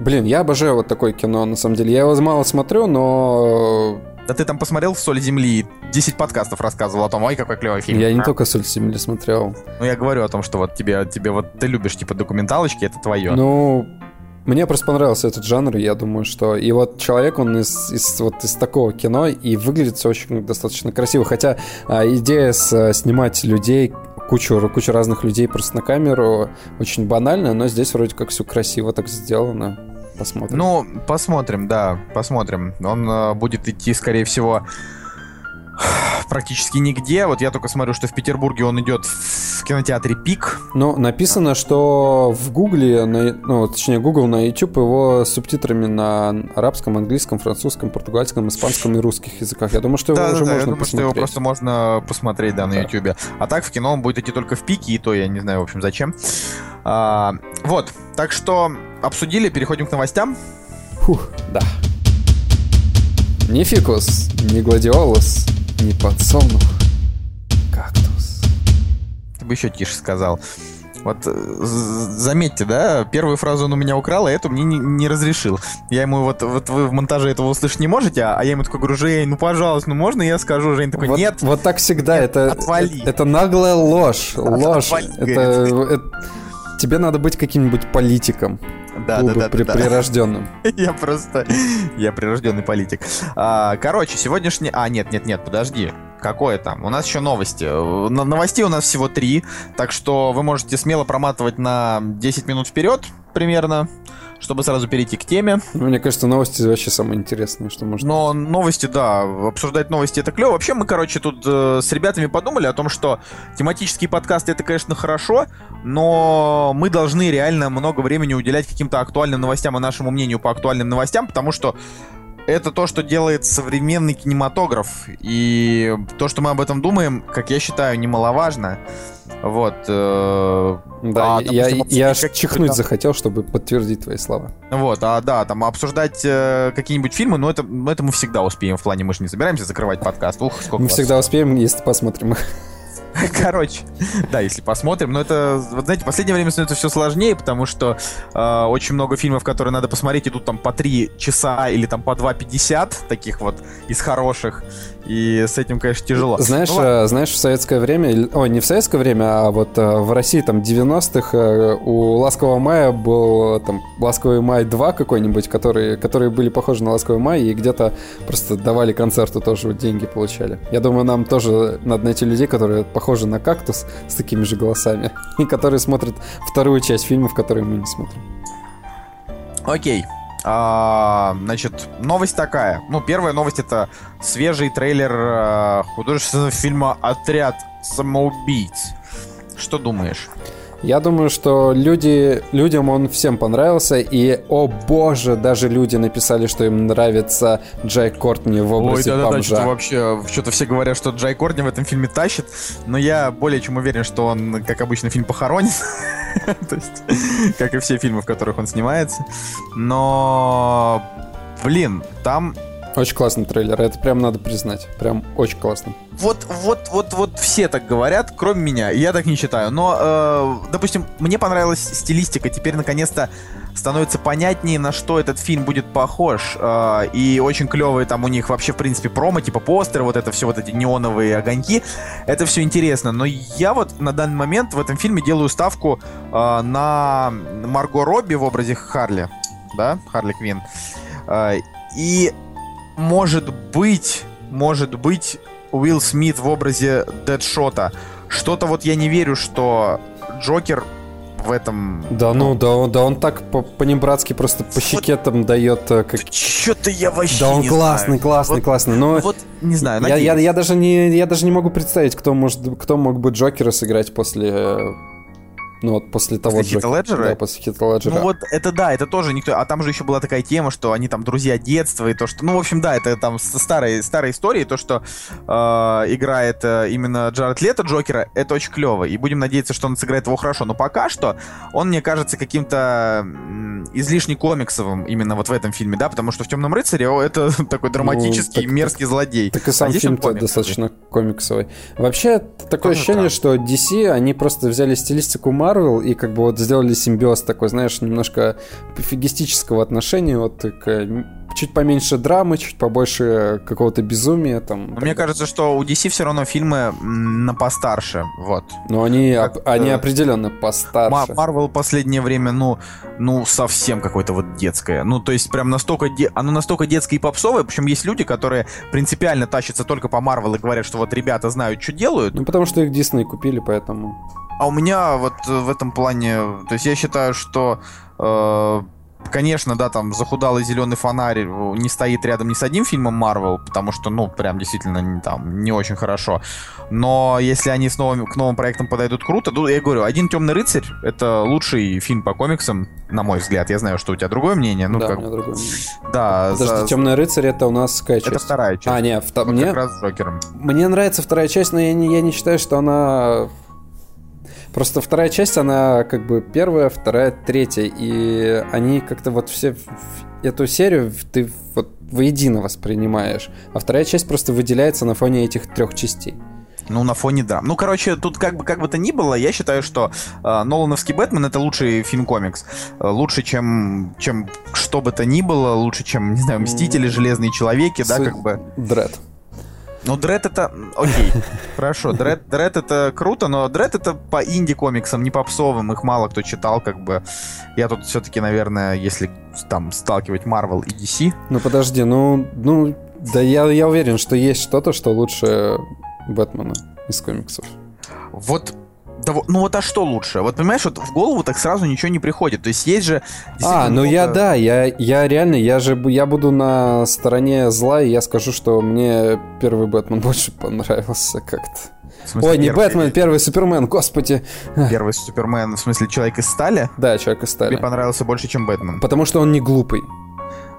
Блин, я обожаю вот такое кино, на самом деле. Я его мало смотрю, но да ты там посмотрел «Соль земли» 10 подкастов рассказывал о том, ой, какой клевый фильм. Я не только «Соль земли» смотрел. Ну, я говорю о том, что вот тебе, тебе вот ты любишь, типа, документалочки, это твое. Ну, мне просто понравился этот жанр, я думаю, что... И вот человек, он из, из, вот из такого кино, и выглядит все очень достаточно красиво. Хотя а, идея с, а, снимать людей, кучу, кучу разных людей просто на камеру, очень банальная, но здесь вроде как все красиво так сделано. Посмотрим. Ну, посмотрим, да, посмотрим. Он э, будет идти, скорее всего, практически нигде. Вот я только смотрю, что в Петербурге он идет в кинотеатре Пик. Ну, написано, что в Гугле, на, ну, точнее, Google на YouTube его с субтитрами на арабском, английском, французском, португальском, испанском и русских языках. Я думаю, что его да, уже да, можно я думаю, посмотреть. что его просто можно посмотреть, да, на да. YouTube. А так в кино он будет идти только в Пике, и то я не знаю, в общем, зачем. А, вот, так что обсудили, переходим к новостям. Фух, да. Не фикус, не гладиолус, не подсолнух, кактус. Ты бы еще тише сказал. Вот э, заметьте, да, первую фразу он у меня украл, а эту мне не, не разрешил. Я ему вот, вот вы в монтаже этого услышать не можете, а, а я ему такой говорю, Жень, ну пожалуйста, ну можно я скажу? Жень такой, вот, нет. Вот так всегда, нет, это, отвали. это, это наглая ложь, ложь. Отвали, это, это, тебе надо быть каким-нибудь политиком. Да, да, да, при, да, прирожденным. Я просто... Я прирожденный политик. А, короче, сегодняшний... А, нет, нет, нет, подожди. Какое там? У нас еще новости. Новостей у нас всего три, так что вы можете смело проматывать на 10 минут вперед примерно чтобы сразу перейти к теме. Ну, мне кажется, новости вообще самое интересное, что можно. Но новости, да, обсуждать новости это клево. Вообще мы, короче, тут э, с ребятами подумали о том, что тематические подкасты это, конечно, хорошо, но мы должны реально много времени уделять каким-то актуальным новостям и нашему мнению по актуальным новостям, потому что это то, что делает современный кинематограф. И то, что мы об этом думаем, как я считаю, немаловажно. Вот. Э, да, а, я, допустим, я аж чихнуть там... захотел, чтобы подтвердить твои слова. Вот, а да, там обсуждать э, какие-нибудь фильмы, но это, это мы всегда успеем в плане, мы же не собираемся закрывать подкаст. Ух, сколько Мы всегда успеем, если посмотрим их. Короче, да, если посмотрим. Но это, вот знаете, в последнее время становится все сложнее, потому что э, очень много фильмов, которые надо посмотреть, идут там по 3 часа или там по 2.50, таких вот из хороших. И с этим, конечно, тяжело. Знаешь, ну, э, знаешь, в советское время, ой, не в советское время, а вот э, в России там 90-х э, у Ласкового мая был там Ласковый май 2 какой-нибудь, которые, которые были похожи на Ласковый май и где-то просто давали концерты тоже деньги получали. Я думаю, нам тоже надо найти людей, которые похожи на кактус с такими же голосами и которые смотрят вторую часть фильмов, которые мы не смотрим. Окей. А, значит, новость такая. Ну, первая новость это свежий трейлер а, художественного фильма «Отряд самоубийц». Что думаешь? Я думаю, что люди, людям он всем понравился, и, о боже, даже люди написали, что им нравится Джай Кортни в образе Ой, да, да, да, что вообще, что-то все говорят, что Джай Кортни в этом фильме тащит, но я более чем уверен, что он, как обычно, фильм похоронит. То есть, как и все фильмы, в которых он снимается. Но, блин, там очень классный трейлер, это прям надо признать. Прям очень классно. Вот, вот, вот, вот все так говорят, кроме меня. Я так не считаю. Но, э, допустим, мне понравилась стилистика. Теперь наконец-то становится понятнее, на что этот фильм будет похож. Э, и очень клевые там у них вообще, в принципе, промо, типа постеры, вот это все, вот эти неоновые огоньки. Это все интересно. Но я вот на данный момент в этом фильме делаю ставку э, на Марго Робби в образе Харли. Да, Харли Квин. Э, и может быть, может быть, Уилл Смит в образе Дэдшота. Что-то вот я не верю, что Джокер в этом... Да ну, ну да, он, да он так по, по-небратски просто по щеке вот, там дает... Э, как... Что-то я вообще Да он классный, знаю. классный, вот, классный, но... Вот, не знаю, я, я, я, даже не, я даже не могу представить, кто, может, кто мог бы Джокера сыграть после э, ну вот после того после Хита? Да, после Хита Леджера. Ну вот это да, это тоже никто... А там же еще была такая тема, что они там друзья детства, и то, что... Ну, в общем, да, это там старые, старые истории, то, что э, играет э, именно Джаред Лето Джокера, это очень клево. И будем надеяться, что он сыграет его хорошо. Но пока что он, мне кажется, каким-то излишне комиксовым именно вот в этом фильме, да, потому что в «Темном рыцаре» это такой драматический, ну, так, мерзкий так, злодей. Так и сам а фильм достаточно комиксовый. Вообще, такое Тоже ощущение, так. что DC, они просто взяли стилистику Marvel и как бы вот сделали симбиоз такой, знаешь, немножко пофигистического отношения вот к чуть поменьше драмы, чуть побольше какого-то безумия там. Мне кажется, что у DC все равно фильмы на постарше, вот. Но они, как, они э, определенно постарше. Марвел последнее время, ну, ну совсем какое-то вот детское. Ну, то есть прям настолько, де... оно настолько детское и попсовое, причем есть люди, которые принципиально тащатся только по Марвел и говорят, что вот ребята знают, что делают. Ну, потому что их Дисней купили, поэтому... А у меня вот в этом плане, то есть я считаю, что э, Конечно, да, там захудалый зеленый фонарь э, не стоит рядом ни с одним фильмом Марвел, потому что, ну, прям действительно там не очень хорошо. Но если они с новыми, к новым проектам подойдут круто, то я говорю, один темный рыцарь это лучший фильм по комиксам, на мой взгляд. Я знаю, что у тебя другое мнение. Ну, да, как... у меня другое мнение. Да. Подожди, за... темный рыцарь это у нас какая часть? Это вторая часть. А, нет, вто... мне... Как раз с Джокером. Мне нравится вторая часть, но я не, я не считаю, что она Просто вторая часть, она как бы первая, вторая, третья. И они как-то вот все эту серию ты вот воедино воспринимаешь. А вторая часть просто выделяется на фоне этих трех частей. Ну, на фоне драм. Ну, короче, тут как бы, как бы то ни было, я считаю, что э, Нолановский Бэтмен это лучший фильм-комикс. Э, лучше, чем, чем что бы то ни было, лучше, чем, не знаю, Мстители, Железные Человеки, да, как бы. Дред. Ну, Дред это... Окей, хорошо. Дред, Дред это круто, но Дред это по инди-комиксам, не попсовым. Их мало кто читал, как бы. Я тут все-таки, наверное, если там сталкивать Marvel и DC... Ну, подожди, ну... ну да я, я уверен, что есть что-то, что лучше Бэтмена из комиксов. Вот да, ну вот а что лучше? Вот понимаешь, вот в голову так сразу ничего не приходит. То есть есть же... А, ну много... я да, я, я реально, я же я буду на стороне зла, и я скажу, что мне первый Бэтмен больше понравился как-то. Смысле, Ой, не первый... Бэтмен, первый Супермен, господи. Первый Супермен, в смысле, Человек из стали? Да, Человек из стали. Мне понравился больше, чем Бэтмен. Потому что он не глупый.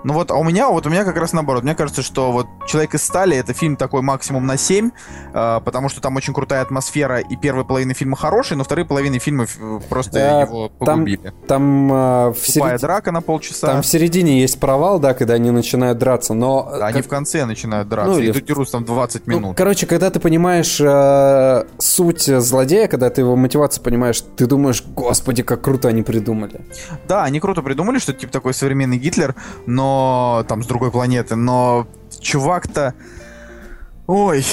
Ну вот, а у меня, вот у меня как раз наоборот. Мне кажется, что вот «Человек из стали» — это фильм такой максимум на 7, э, потому что там очень крутая атмосфера, и первая половина фильма хорошая, но вторая половина фильма э, просто да, его погубили. Там, там э, в середине... драка на полчаса. Там в середине есть провал, да, когда они начинают драться, но... Да, как... они в конце начинают драться, ну, и тут дерутся там 20 ну, минут. Ну, короче, когда ты понимаешь э, суть злодея, когда ты его мотивацию понимаешь, ты думаешь, господи, как круто они придумали. Да, они круто придумали, что типа такой современный Гитлер, но там с другой планеты, но чувак-то... Ой,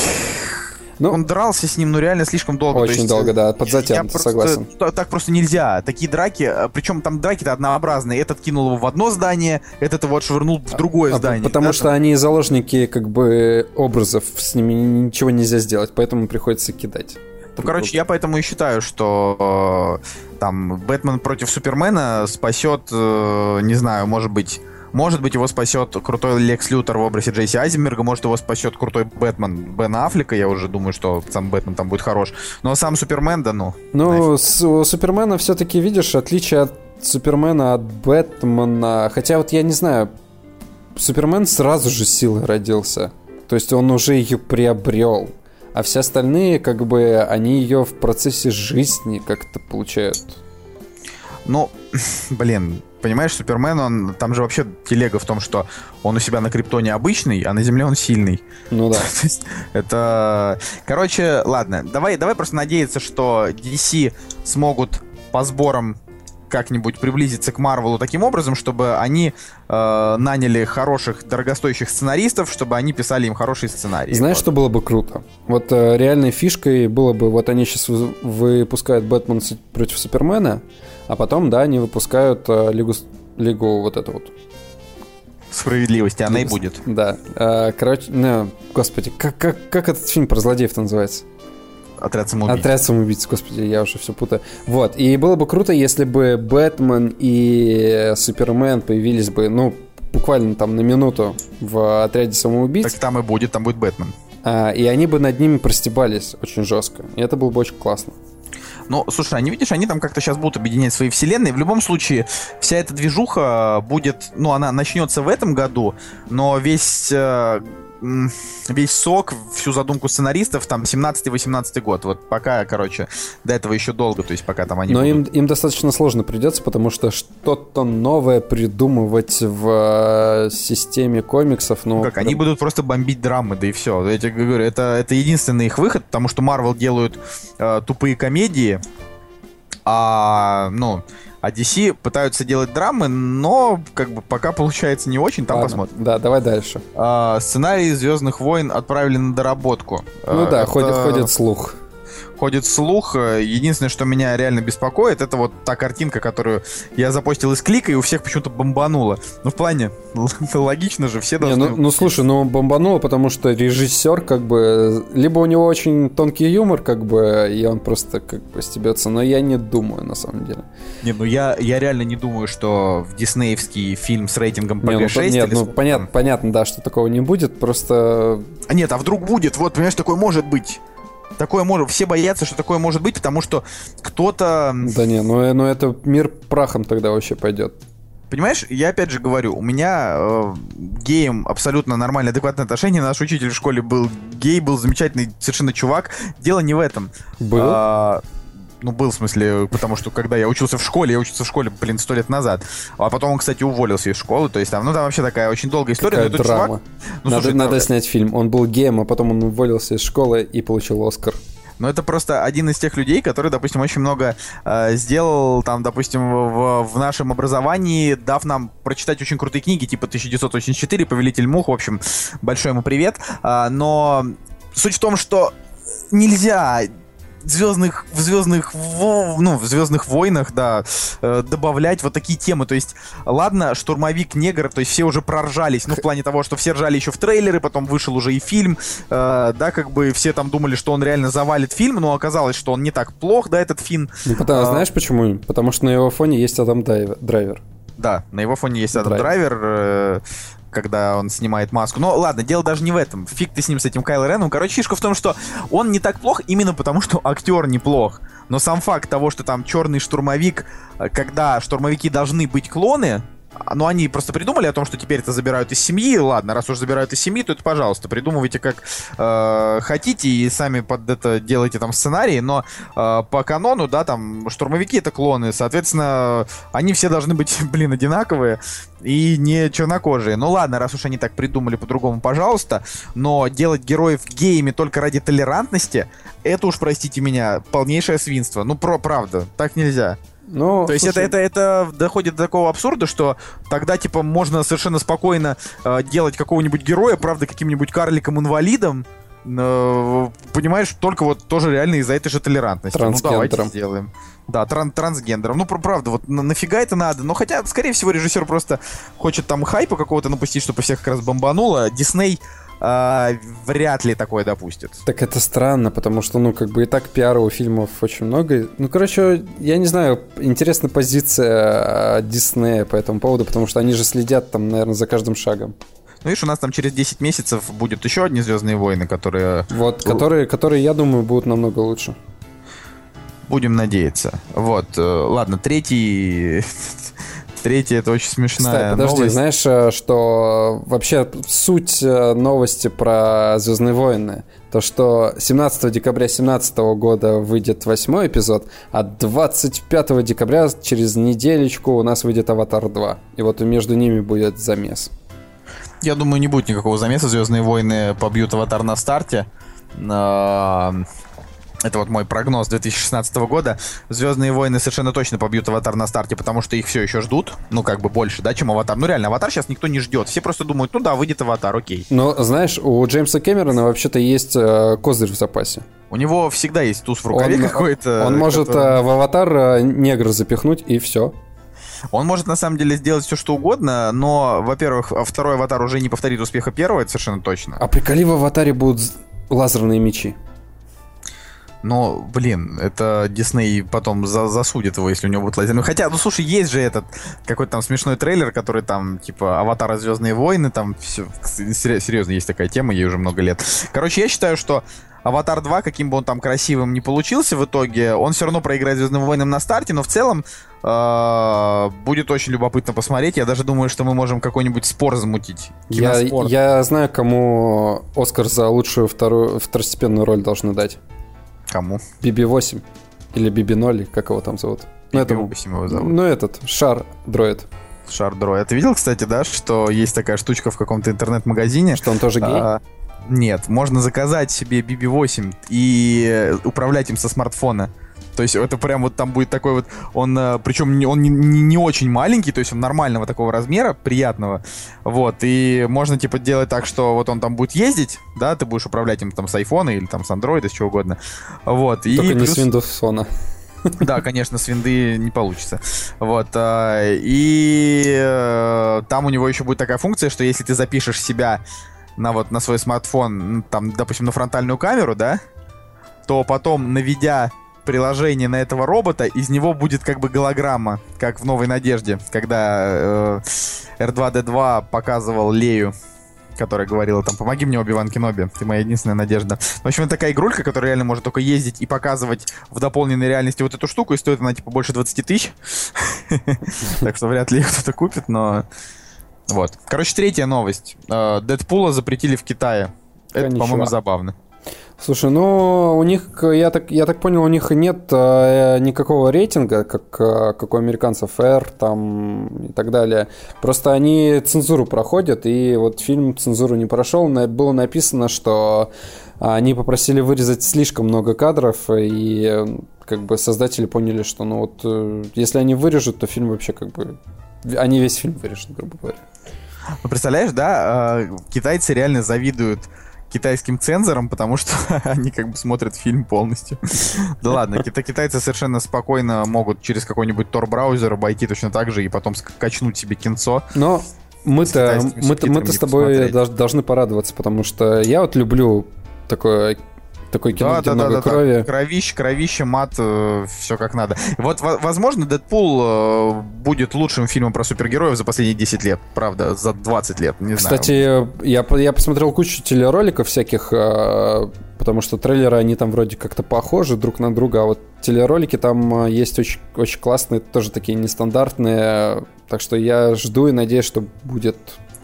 ну, он дрался с ним, ну, реально слишком долго. Очень есть, долго, да, подзатянут, согласен. Так просто нельзя. Такие драки, а, причем там драки-то однообразные. Этот кинул его в одно здание, этот его отшвырнул в другое а, здание. Потому да, что там? они заложники, как бы, образов, с ними ничего нельзя сделать, поэтому приходится кидать. Ну, короче, я поэтому и считаю, что э, там Бэтмен против Супермена спасет, э, не знаю, может быть, может быть, его спасет крутой Лекс Лютер в образе Джейси Айзенберга, может, его спасет крутой Бэтмен Бен Аффлека, я уже думаю, что сам Бэтмен там будет хорош. Но сам Супермен, да ну. Ну, у Супермена все-таки, видишь, отличие от Супермена от Бэтмена. Хотя вот я не знаю, Супермен сразу же силой родился. То есть он уже ее приобрел. А все остальные, как бы, они ее в процессе жизни как-то получают. Ну, блин, понимаешь, Супермен, он там же вообще телега в том, что он у себя на Криптоне обычный, а на Земле он сильный. Ну да. То есть это... Короче, ладно, давай, давай просто надеяться, что DC смогут по сборам как-нибудь приблизиться к Марвелу таким образом, чтобы они э, наняли хороших, дорогостоящих сценаристов, чтобы они писали им хорошие сценарии. Знаешь, вот. что было бы круто? Вот э, реальной фишкой было бы, вот они сейчас выпускают Бэтмен против Супермена, а потом, да, они выпускают э, Лигу, Лигу вот эту вот. Справедливости, она Лигу, и будет. Да. Э, короче, ну, господи, как, как, как этот фильм про злодеев-то называется? Отряд самоубийц. Отряд самоубийц, господи, я уже все путаю. Вот, и было бы круто, если бы Бэтмен и Супермен появились бы, ну, буквально там на минуту в отряде самоубийц. Так там и будет, там будет Бэтмен. А, и они бы над ними простебались очень жестко. И это было бы очень классно. Ну, слушай, они, видишь, они там как-то сейчас будут объединять свои вселенные. В любом случае, вся эта движуха будет, ну, она начнется в этом году, но весь э, весь сок, всю задумку сценаристов, там, 17-18 год. Вот пока, короче, до этого еще долго, то есть пока там они Но будут... им, им достаточно сложно придется, потому что что-то новое придумывать в э, системе комиксов, ну... Как, они будут просто бомбить драмы, да и все. Я тебе говорю, это, это единственный их выход, потому что Marvel делают э, тупые комедии, а, ну, а DC пытаются делать драмы, но как бы пока получается не очень, там Ладно, посмотрим. Да, давай дальше. А, сценарий Звездных войн отправили на доработку. Ну а, да, это... ходит, ходит слух ходит слух. Единственное, что меня реально беспокоит, это вот та картинка, которую я запостил из клика, и у всех почему-то бомбануло. Ну, в плане, логично же, все должны... Не, ну, ну, слушай, ну, бомбануло, потому что режиссер, как бы, либо у него очень тонкий юмор, как бы, и он просто, как бы, стебется, но я не думаю, на самом деле. Не, ну, я, я реально не думаю, что в диснеевский фильм с рейтингом PG-6... Не, ну, нет, ну, понятно, понятно, да, что такого не будет, просто... А нет, а вдруг будет? Вот, понимаешь, такое может быть. Такое может... Все боятся, что такое может быть, потому что кто-то... Да не, ну, э, ну это мир прахом тогда вообще пойдет. Понимаешь, я опять же говорю, у меня э, геем абсолютно нормальное, адекватное отношение. Наш учитель в школе был гей, был замечательный совершенно чувак. Дело не в этом. Был? А, ну, был, в смысле, потому что когда я учился в школе, я учился в школе, блин, сто лет назад. А потом он, кстати, уволился из школы. То есть там, ну, там вообще такая очень долгая история. Какая драма. Чувак, ну, надо, слушай, надо там... снять фильм. Он был геем, а потом он уволился из школы и получил Оскар. Но это просто один из тех людей, который, допустим, очень много э, сделал, там, допустим, в, в нашем образовании, дав нам прочитать очень крутые книги, типа 1984, Повелитель мух, в общем, большой ему привет. Э, но суть в том, что нельзя звездных, в звездных, ну, в звездных войнах, да, э, добавлять вот такие темы. То есть, ладно, штурмовик негр, то есть все уже проржались, ну, в плане того, что все ржали еще в трейлеры, потом вышел уже и фильм, э, да, как бы все там думали, что он реально завалит фильм, но оказалось, что он не так плох, да, этот фильм. Ну, потому, а, знаешь почему? Потому что на его фоне есть Адам Драйвер. Да, на его фоне есть Адам Драйвер. драйвер э, когда он снимает маску. Но ладно, дело даже не в этом. Фиг ты с ним, с этим Кайло Реном. Короче, фишка в том, что он не так плох именно потому, что актер неплох. Но сам факт того, что там черный штурмовик, э, когда штурмовики должны быть клоны, ну, они просто придумали о том, что теперь это забирают из семьи. Ладно, раз уж забирают из семьи, то это, пожалуйста, придумывайте как э, хотите и сами под это делайте там сценарии. Но э, по канону, да, там штурмовики это клоны, соответственно, они все должны быть, блин, одинаковые и не чернокожие. Ну ладно, раз уж они так придумали по-другому, пожалуйста. Но делать героев геями только ради толерантности, это уж, простите меня, полнейшее свинство. Ну, про правда, так нельзя. Ну, То есть это, это, это доходит до такого абсурда, что тогда, типа, можно совершенно спокойно э, делать какого-нибудь героя, правда, каким-нибудь карликом-инвалидом, э, понимаешь, только вот тоже реально из-за этой же толерантности. Ну, давайте сделаем. Да, тран трансгендером. Ну, правда, вот на нафига это надо? Ну, хотя, скорее всего, режиссер просто хочет там хайпа какого-то напустить, чтобы всех как раз бомбануло. Дисней э, вряд ли такое допустит. Так это странно, потому что, ну, как бы и так пиара у фильмов очень много. Ну, короче, я не знаю, интересна позиция а, Диснея по этому поводу, потому что они же следят там, наверное, за каждым шагом. Ну, видишь, у нас там через 10 месяцев будет еще одни Звездные войны, которые... Вот, которые, которые, я думаю, будут намного лучше. Будем надеяться. Вот, э, ладно, третий Третья это очень смешная Кстати, подожди, новость. знаешь, э, что вообще суть э, новости про Звездные войны? То, что 17 декабря 2017 года выйдет восьмой эпизод, а 25 декабря через неделечку у нас выйдет Аватар 2. И вот между ними будет замес. Я думаю, не будет никакого замеса. Звездные войны побьют Аватар на старте. Это вот мой прогноз 2016 года. Звездные войны совершенно точно побьют аватар на старте, потому что их все еще ждут. Ну, как бы больше, да, чем аватар. Ну, реально, аватар сейчас никто не ждет. Все просто думают, ну да, выйдет аватар, окей. Но, знаешь, у Джеймса Кэмерона вообще-то есть э, козырь в запасе. У него всегда есть туз в рукаве какой-то. Он может который... э, в аватар э, негр запихнуть, и все. Он может на самом деле сделать все, что угодно, но, во-первых, второй аватар уже не повторит успеха первого, это совершенно точно. А приколи в аватаре будут лазерные мечи. Но, блин, это Дисней потом за засудит его, если у него будет. Ну, хотя, ну, слушай, есть же этот какой-то там смешной трейлер, который там, типа, Аватара Звездные войны, там все, серьезно, есть такая тема, ей уже много лет. Короче, я считаю, что Аватар 2, каким бы он там красивым не получился в итоге, он все равно проиграет Звездным войнам на старте, но в целом э, будет очень любопытно посмотреть. Я даже думаю, что мы можем какой-нибудь спор замутить. Я, я знаю, кому Оскар за лучшую вторую второстепенную роль должны дать. Кому? BB-8. Или BB-0, как его там зовут. Ну, это, его зовут. Ну, этот, Шар Дроид. Шар Дроид. Ты видел, кстати, да, что есть такая штучка в каком-то интернет-магазине? Что он тоже гей? А, нет, можно заказать себе BB-8 и управлять им со смартфона. То есть это прям вот там будет такой вот, он, э, причем он не, не, не очень маленький, то есть он нормального такого размера, приятного, вот, и можно типа делать так, что вот он там будет ездить, да, ты будешь управлять им там с айфона или там с андроида, с чего угодно, вот. Только и не плюс... с Windows Phone. Да, конечно, с винды не получится. Вот. Э, и э, там у него еще будет такая функция, что если ты запишешь себя на вот на свой смартфон, там, допустим, на фронтальную камеру, да, то потом, наведя приложение на этого робота, из него будет как бы голограмма, как в «Новой надежде», когда э, R2-D2 показывал Лею которая говорила там, помоги мне, Оби-Ван Кеноби, ты моя единственная надежда. В общем, это такая игрулька, которая реально может только ездить и показывать в дополненной реальности вот эту штуку, и стоит она типа больше 20 тысяч. Так что вряд ли кто-то купит, но... Вот. Короче, третья новость. Э, Дэдпула запретили в Китае. Это, по-моему, забавно. Слушай, ну у них, я так, я так понял, у них нет э, никакого рейтинга, как, э, как у американцев R там и так далее. Просто они цензуру проходят, и вот фильм цензуру не прошел. Было написано, что они попросили вырезать слишком много кадров, и как бы создатели поняли, что ну вот э, если они вырежут, то фильм вообще как бы... Они весь фильм вырежут, грубо говоря. Ну, представляешь, да, э, китайцы реально завидуют китайским цензором, потому что они как бы смотрят фильм полностью. да ладно, кита китайцы совершенно спокойно могут через какой-нибудь Tor-браузер обойти точно так же и потом качнуть себе кинцо. Но мы-то мы-то мы-то с тобой должны порадоваться, потому что я вот люблю такое такой кино, да, где да, много да, крови. Да. Кровище, кровище, мат, э, все как надо. Вот, возможно, Дэдпул э, будет лучшим фильмом про супергероев за последние 10 лет. Правда, за 20 лет, не Кстати, знаю. я, я посмотрел кучу телероликов всяких, э, потому что трейлеры, они там вроде как-то похожи друг на друга, а вот телеролики там э, есть очень, очень классные, тоже такие нестандартные, так что я жду и надеюсь, что будет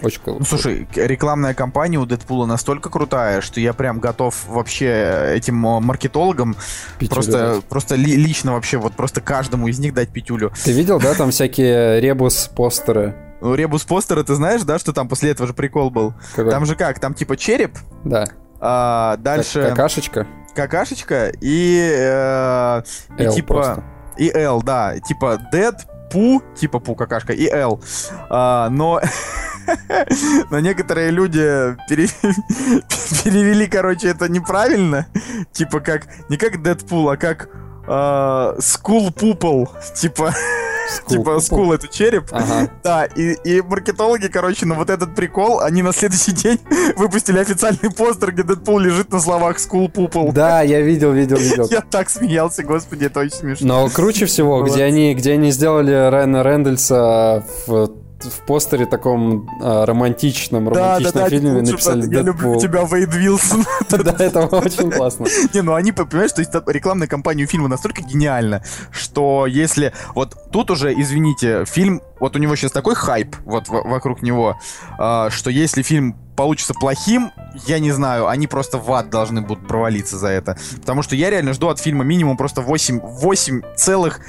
очень круто. Ну, слушай, рекламная кампания у Дэдпула настолько крутая, что я прям готов вообще этим маркетологам пятюлю просто, просто ли, лично вообще вот просто каждому из них дать пятюлю. Ты видел, да, там всякие ребус-постеры? Ну, ребус-постеры, ты знаешь, да, что там после этого же прикол был? Какой? Там же как, там типа череп? Да. А, дальше... Как, какашечка? Какашечка и... Э, и типа... Просто. И L, да. Типа Dead, Пу, типа Пу, какашка, и L. А, но... Но некоторые люди пере... перевели, короче, это неправильно. Типа как... Не как Дэдпул, а как... Skull, uh, Poop L. Типа... Типа skull это череп. Ага. Да, и, и маркетологи, короче, на вот этот прикол, они на следующий день выпустили официальный постер, где Дэдпул лежит на словах skull poop L. Да, я видел, видел, видел. Я так смеялся, господи, это очень смешно. Но круче всего, где они, где они сделали Райана Рейнольдса в в постере таком а, романтичном, романтичном да, да, фильме написали Я люблю тебя, Вейд Вилсон. Да, это очень классно. Не, ну они, понимаешь, то есть рекламная кампания у фильма настолько гениальна, что если... Вот тут уже, извините, фильм... Вот у него сейчас такой хайп вот вокруг него, а, что если фильм получится плохим, я не знаю, они просто в ад должны будут провалиться за это. Потому что я реально жду от фильма минимум просто 8, 8 целых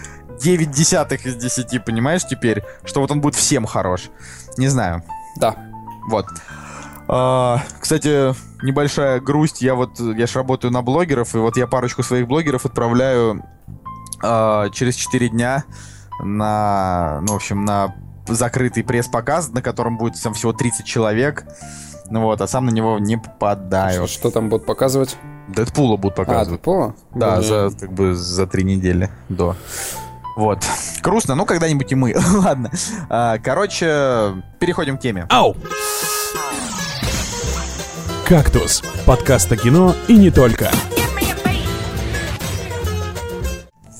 9 десятых из 10, понимаешь, теперь? Что вот он будет всем хорош. Не знаю. Да. Вот. А, кстати, небольшая грусть. Я вот, я ж работаю на блогеров, и вот я парочку своих блогеров отправляю а, через 4 дня на, ну, в общем, на закрытый пресс-показ, на котором будет там всего 30 человек. Ну вот, а сам на него не попадаю. Что, что там будут показывать? Дэдпула будут а, показывать. А, Дэдпула? Да, за, как бы за три недели до. Вот. Грустно, ну когда-нибудь и мы. Ладно. А, короче, переходим к теме. Ау! «Кактус» — подкаст о кино и не только.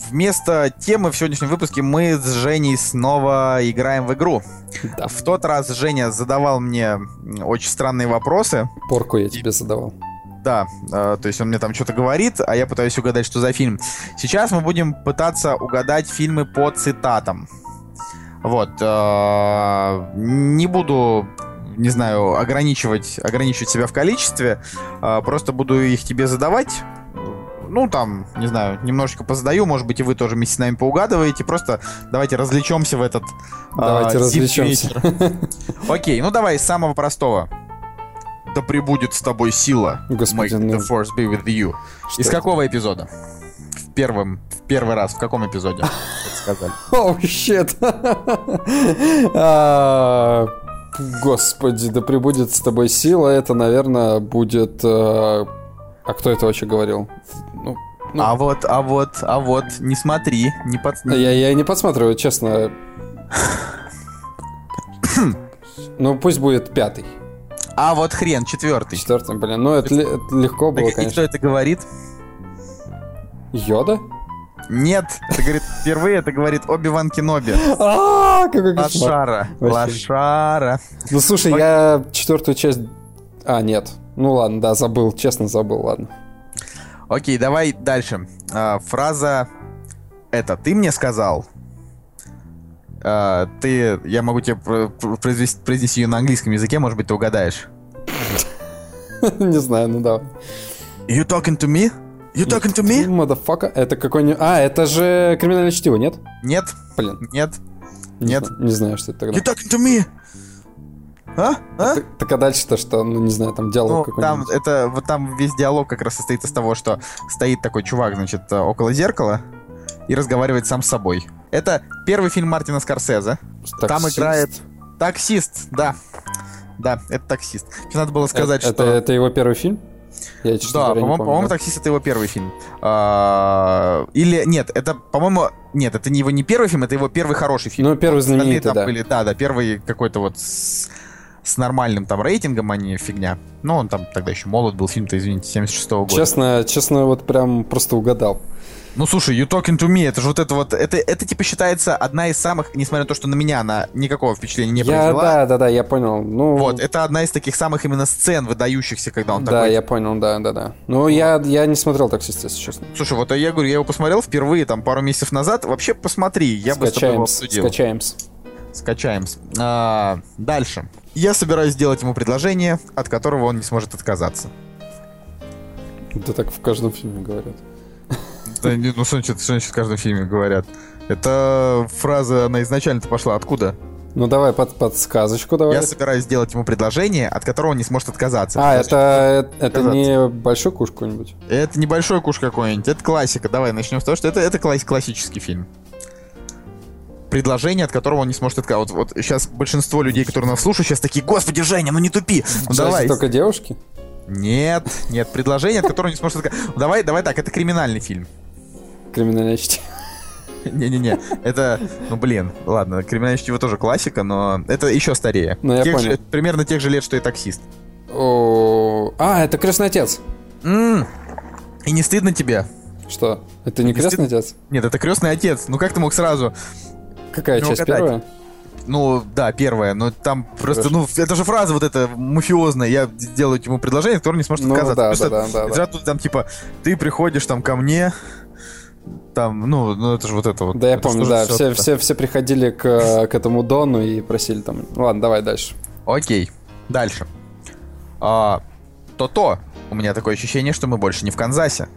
Вместо темы в сегодняшнем выпуске мы с Женей снова играем в игру. Да. В тот раз Женя задавал мне очень странные вопросы. Порку я тебе задавал. Да, э, то есть он мне там что-то говорит, а я пытаюсь угадать, что за фильм. Сейчас мы будем пытаться угадать фильмы по цитатам. Вот. Э, не буду не знаю, ограничивать, ограничивать себя в количестве. Э, просто буду их тебе задавать. Ну, там, не знаю, немножечко позадаю, может быть, и вы тоже вместе с нами поугадываете. Просто давайте развлечемся в этот Давайте э, развлечемся. Окей, ну давай с самого простого да пребудет с тобой сила. Господин, the ну, force be with you. Что Из какого эпизода? В первом, в первый раз, в каком эпизоде? Сказали. О, щит. А, господи, да пребудет с тобой сила. Это, наверное, будет... Э, а кто это вообще говорил? Ну, ну. А вот, а вот, а вот, не смотри, не под... Я, я не подсматриваю, честно. ну, пусть будет пятый. А вот хрен, четвертый. Четвертый, блин. Ну, это, это легко было, так, конечно. И кто это говорит? Йода? Нет, это говорит, впервые это говорит Оби-Ван Кеноби. А, Лошара. Лошара. Ну, слушай, я четвертую часть... А, нет. Ну ладно, да, забыл, честно забыл, ладно. Окей, давай дальше. А, фраза это ты мне сказал. А, ты, я могу тебе произвести, произнести ее на английском языке, может быть, ты угадаешь. Не знаю, ну да. You talking to me? You talking to me? Motherfucker. Это какой-нибудь... А, это же криминальное чтиво, нет? Нет. Блин. Нет. Нет. Не знаю, что это тогда. You talking to me? А? А? Так, так а дальше-то что? Ну, не знаю, там диалог ну, какой-нибудь. Там, это, вот там весь диалог как раз состоит из того, что стоит такой чувак, значит, около зеркала и разговаривает сам с собой. Это первый фильм Мартина Скорсезе. Таксист? Там играет таксист, да. Да, это таксист. Мне надо было сказать, это, что... Это, это его первый фильм? Я, да, по-моему, по-моему, таксист это его первый фильм. А, или нет, это, по-моему, нет, это не его не первый фильм, это его первый хороший фильм. Ну, первый знаменитый, да. Были, да, да, первый какой-то вот с, с нормальным там рейтингом, а не фигня. Ну, он там тогда еще молод был, фильм-то, извините, 76-го года. Честно, честно, вот прям просто угадал. Ну слушай, You Talking to Me, это же вот это вот, это, это типа считается одна из самых, несмотря на то, что на меня она никакого впечатления не Я, произвела. да, да, да, я понял. Ну, Вот, это одна из таких самых именно сцен выдающихся, когда он да, такой. я понял, да, да, да. Ну, я, я не смотрел таксист, если честно. Слушай, вот я говорю, я его посмотрел впервые там пару месяцев назад. Вообще посмотри, я бы с тобой его обсудил. скачаемся. Скачаем. А, дальше. Я собираюсь сделать ему предложение, от которого он не сможет отказаться. Да так в каждом фильме говорят. Не- ну что значит, что значит в каждом фильме говорят? Это фраза, она изначально-то пошла откуда? Ну, давай под, подсказочку давай. Я собираюсь сделать ему предложение, от которого он не сможет отказаться. А, Значит, это, это отказаться. не большой куш какой-нибудь? Это небольшой куш какой-нибудь, это классика. Давай начнем с того, что это, это класс- классический фильм. Предложение, от которого он не сможет отказаться. Вот, вот сейчас большинство людей, которые нас слушают, сейчас такие, господи, Женя, ну не тупи. Ну джазе давай. только девушки? Нет, нет, предложение, от которого не сможет отказаться. Ну, давай, давай так, это криминальный фильм. Криминальное чтиво. Не-не-не, это, ну блин, ладно, криминальное чтиво тоже классика, но это еще старее. Ну, я Тех понял. же- примерно тех же лет, что и таксист. О, А, это крестный отец. И не стыдно тебе? Что? Это не крестный отец? Нет, это крестный отец. Ну как ты мог сразу? Какая Ну, часть? угадать. Первая? Ну, да, первое, но там просто, Хорошо. ну, это же фраза вот эта мафиозная, я делаю ему предложение, которое не сможет Ну, отказаться. да, Просто да, да, да, да. там, типа, ты приходишь там ко мне, там, ну, ну это же вот это вот. Да, я помню, да. Все, все, все приходили к, к этому Дону и просили там... Ладно, давай дальше. Окей, дальше. А, То-то, у меня такое ощущение, что мы больше не в Канзасе.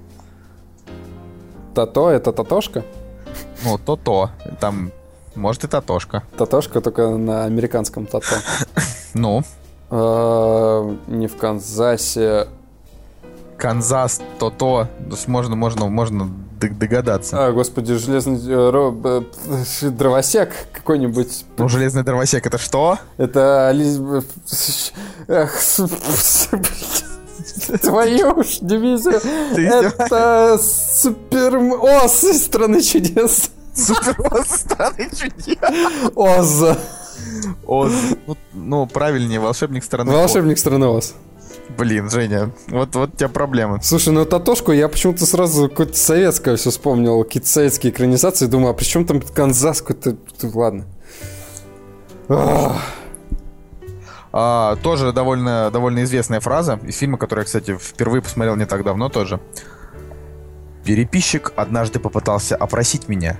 Тато — это Татошка? Ну, То-то, там, может и Татошка. Татошка только на американском Тато. Ну, Э, Не в Канзасе. Канзас, То-то, можно, можно, можно догадаться. А, господи, железный э, ро- э, дровосек какой-нибудь. Ну, железный дровосек это что? Это Твою ж дивизию. Это Супер... Оз из страны чудес. Супер страны чудес. Оз. Оз. Ну, ну, правильнее, волшебник страны. Волшебник страны Оз. Блин, Женя, вот, вот у тебя проблемы. Слушай, ну Татошку я почему-то сразу какое-то советское все вспомнил, какие-то советские экранизации, думаю, а при чем там Канзас какой-то... Ладно. Ах. А, тоже довольно, довольно известная фраза из фильма, который я, кстати, впервые посмотрел не так давно тоже. Переписчик однажды попытался опросить меня.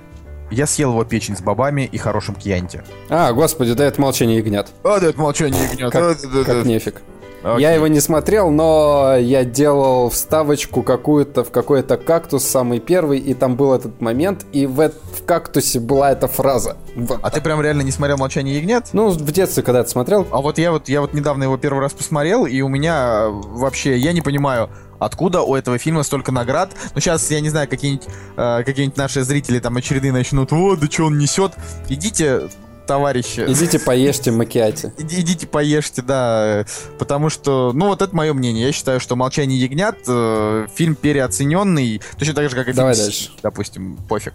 Я съел его печень с бобами и хорошим кьянти. А, господи, да это молчание ягнят. А, да, это молчание ягнет. Как, А, да, да, как да. нефиг. Окей. Я его не смотрел, но я делал вставочку какую-то в какой-то кактус, самый первый, и там был этот момент, и в, эт- в кактусе была эта фраза. Вот. А ты прям реально не смотрел «Молчание ягнят»? Ну, в детстве, когда ты смотрел, А вот я вот я вот недавно его первый раз посмотрел, и у меня э, вообще я не понимаю, откуда у этого фильма столько наград. Ну сейчас я не знаю, какие-нибудь э, какие-нибудь наши зрители там очередные начнут, вот да что он несет. Идите, товарищи. идите поешьте макиати. иди- Идите поешьте, да, потому что, ну вот это мое мнение. Я считаю, что «Молчание ягнят» э, фильм переоцененный, точно так же, как и Давай фильм дальше. Допустим, пофиг.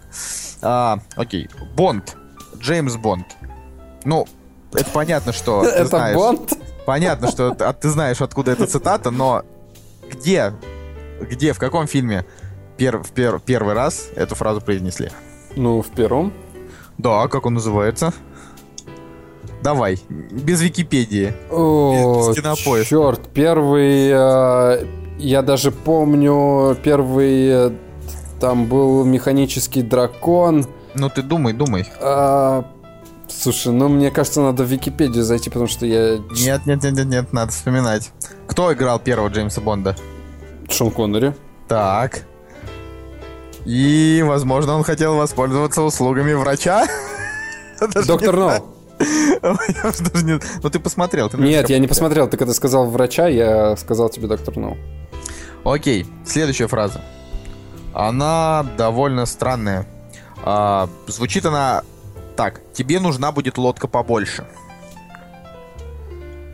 А, окей, Бонд, Джеймс Бонд. Ну, это понятно, что ты Это знаешь. Бонд? Понятно, что а ты знаешь, откуда эта цитата, но где, где, в каком фильме пер- в пер- первый раз эту фразу произнесли? Ну, в первом. Да, как он называется? Давай, без Википедии. О, Без кинопоиска. черт, первый... э, я даже помню, первый... э, там был механический дракон. Ну ты думай, думай. А, слушай, ну мне кажется, надо в Википедию зайти, потому что я... Нет, нет, нет, нет, нет, надо вспоминать. Кто играл первого Джеймса Бонда? Шон Коннери. Так. И, возможно, он хотел воспользоваться услугами врача? Доктор Ноу. знаю. Я уже даже не- Ну ты посмотрел. ты Нет, я не посмотрел. Ты когда сказал врача, я сказал тебе доктор Ноу. Окей, следующая фраза. Она довольно странная. А, звучит она так. Тебе нужна будет лодка побольше.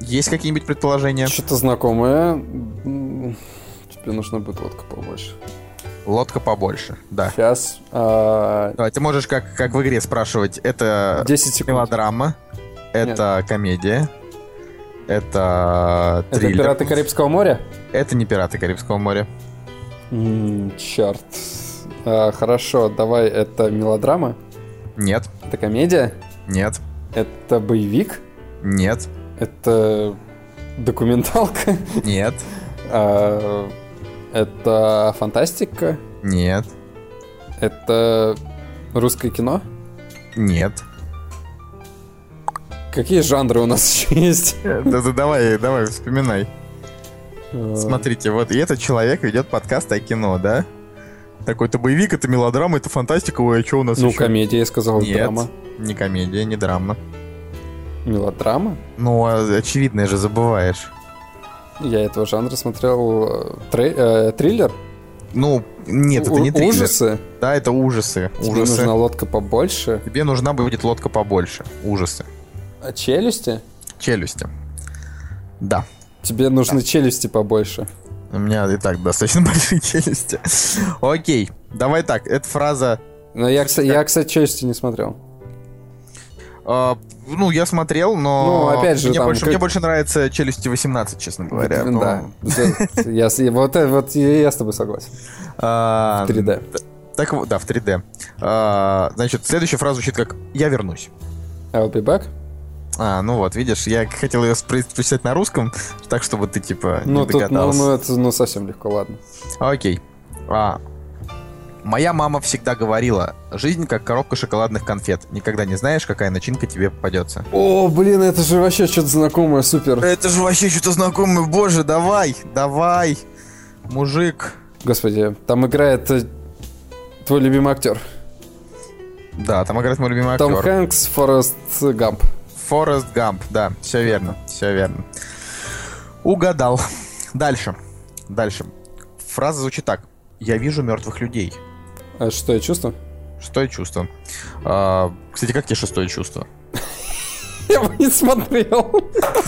Есть какие-нибудь предположения? Что-то знакомое. Тебе нужно будет лодка побольше. Лодка побольше, да. Сейчас. а, Давай, ты можешь как, как в игре спрашивать, это 10 секунд. мелодрама, это комедия, это Это триллер. «Пираты Карибского моря»? Это не «Пираты Карибского моря». М, Черт. А, хорошо, давай, это мелодрама? Нет. Это комедия? Нет. Это боевик? Нет. Это документалка? Нет. А, это фантастика? Нет. Это русское кино? Нет. Какие жанры у нас еще есть? Да, да, давай, давай, вспоминай. А, Смотрите, вот и этот человек ведет подкаст о кино, да? Такой-то боевик, это мелодрама, это фантастика, ой, а что у нас Ну, еще? комедия, я сказал, Нет, драма. не комедия, не драма. Мелодрама? Ну, а очевидное же забываешь. Я этого жанра смотрел. э, трей- э, триллер? Ну, нет, это не У- триллер. Ужасы? Да, это ужасы. Тебе ужасы. нужна лодка побольше? Тебе нужна будет лодка побольше. Ужасы. А челюсти? Челюсти. Да. Тебе нужны челюсти побольше. У меня и так достаточно большие челюсти. Окей, давай так, эта фраза... Но я, я, кстати, челюсти не смотрел. Э, ну, я смотрел, но... Ну, опять же, мне, там больше, как- мне больше нравится «Челюсти 18», честно говоря. Ну, Да. Да. Я, вот, э, вот я с тобой согласен. а, 3D. Так вот, да, в 3D. А, значит, следующая фраза звучит как «Я вернусь». I'll be back. А, ну вот, видишь, я хотел ее прочитать на русском, так, чтобы ты, типа, Ну, не тут, ну, догадался. ну, это ну, совсем легко, ладно. Окей. А, моя мама всегда говорила, жизнь как коробка шоколадных конфет. Никогда не знаешь, какая начинка тебе попадется. О, блин, это же вообще что-то знакомое, супер. Это же вообще что-то знакомое. Боже, давай, давай, мужик. Господи, там играет э, твой любимый актер. Да, там играет мой любимый Том актер. Хэнкс, Форест Гамп. Форест Гамп, да, все верно, все верно. Угадал. Дальше, дальше. Фраза звучит так. Я вижу мертвых людей. А что я чувствую? Шестое чувство. А, кстати, как тебе шестое чувство? Я бы не смотрел.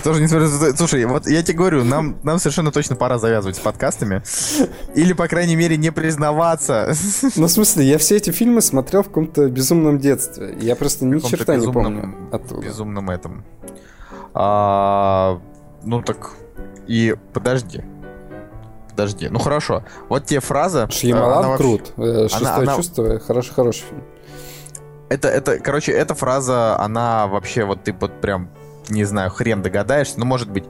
Тоже не смотрю. Слушай, вот я тебе говорю, нам, нам совершенно точно пора завязывать с подкастами. Или, по крайней мере, не признаваться. Ну, в смысле, я все эти фильмы смотрел в каком-то безумном детстве. Я просто ни черта не помню оттуда. Безумном этом. А, ну так, и подожди. Подожди. Ну хорошо. Вот тебе фраза. э, она Шьямалан вообще- крут. Э, Шестое она- чувство. Хороший, хороший фильм. Это, это, короче, эта фраза, она вообще, вот ты вот прям, не знаю, хрен догадаешься, ну, может быть.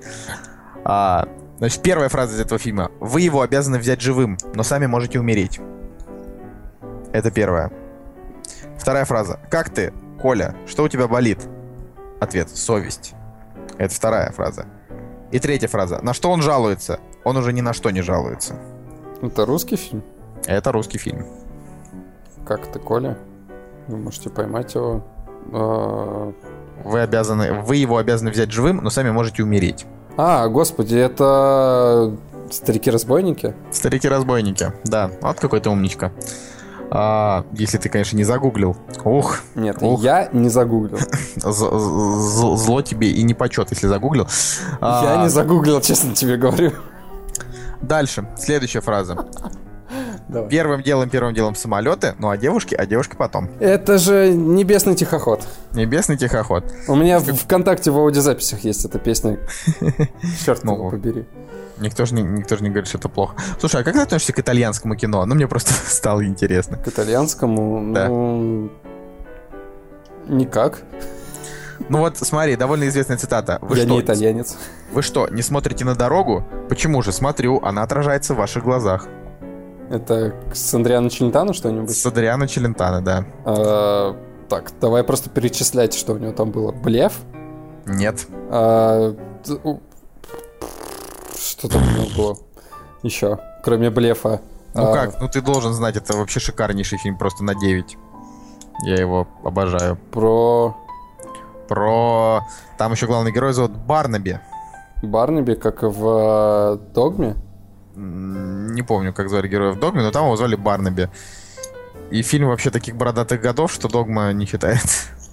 А, значит, первая фраза из этого фильма. Вы его обязаны взять живым, но сами можете умереть. Это первая. Вторая фраза. Как ты, Коля? Что у тебя болит? Ответ. Совесть. Это вторая фраза. И третья фраза. На что он жалуется? Он уже ни на что не жалуется. Это русский фильм? Это русский фильм. Как ты, Коля? Вы можете поймать его. А, Вы обязаны, вы его обязаны взять живым, но сами можете умереть. А, господи, это старики-разбойники? Старики-разбойники, да. Вот какой ты умничка. А, если ты, конечно, не загуглил. Ух, Нет, Ух. я не загуглил. зло тебе и не почет, если загуглил. А, Я не загуглил, честно тебе говорю. Дальше, следующая фраза. Давай. Первым делом, первым делом самолеты, ну а девушки, а девушки потом. Это же небесный тихоход. Небесный тихоход. У меня в ВКонтакте в аудиозаписях есть эта песня. Черт Ну, побери. Никто же не, никто же не говорит, что это плохо. Слушай, а как ты относишься к итальянскому кино? Ну, мне просто стало интересно. К итальянскому, Да. ну... Никак. Ну вот, смотри, довольно известная цитата. Вы Я что, не итальянец. Вы что, не смотрите на дорогу? Почему же? Смотрю, она отражается в ваших глазах. Это с Андриано Челентано что-нибудь? С Адриано Челентано, да. А, так, давай просто перечислять, что у него там было. Блеф? Нет. А, что там у него было? Еще, кроме блефа. Ну А, как? Ну ты должен знать, это вообще шикарнейший фильм, просто на 9. Я его обожаю. Про Про... Там еще главный герой зовут Барнаби. Барнаби, как в э, Догме. Не помню, как звали героя в Догме, но там его звали Барнаби. И фильм вообще таких бородатых годов, что Догма не считает.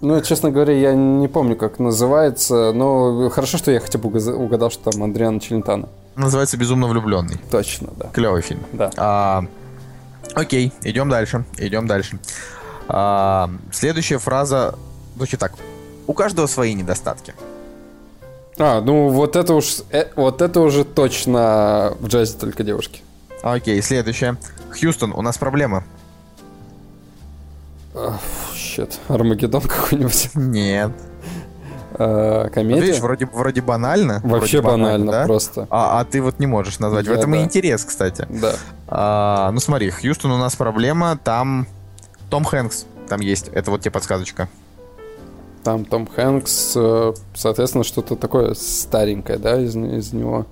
Ну, честно говоря, я не помню, как называется, но хорошо, что я хотя бы угадал, что там Андриано Челентано. Называется «Безумно влюбленный». Точно, да. Клевый фильм. Да. А, окей, идем дальше. Идем дальше. А, следующая фраза звучит так. У каждого свои недостатки. А, ну вот это уж, э, вот это уже точно в джазе только девушки. Окей, следующая. Хьюстон, у нас проблема. Щет, Армагеддон какой-нибудь. Нет. А, Вот Комедия? видишь, вроде, вроде банально. Вообще вроде банально да? просто. А, а ты вот не можешь назвать. В Я этом и да. интерес, кстати. Да. А, ну смотри, Хьюстон у нас проблема, там Том Хэнкс там есть. Это вот тебе подсказочка. Там Том Хэнкс, э, соответственно, что-то такое старенькое, да, из, из него.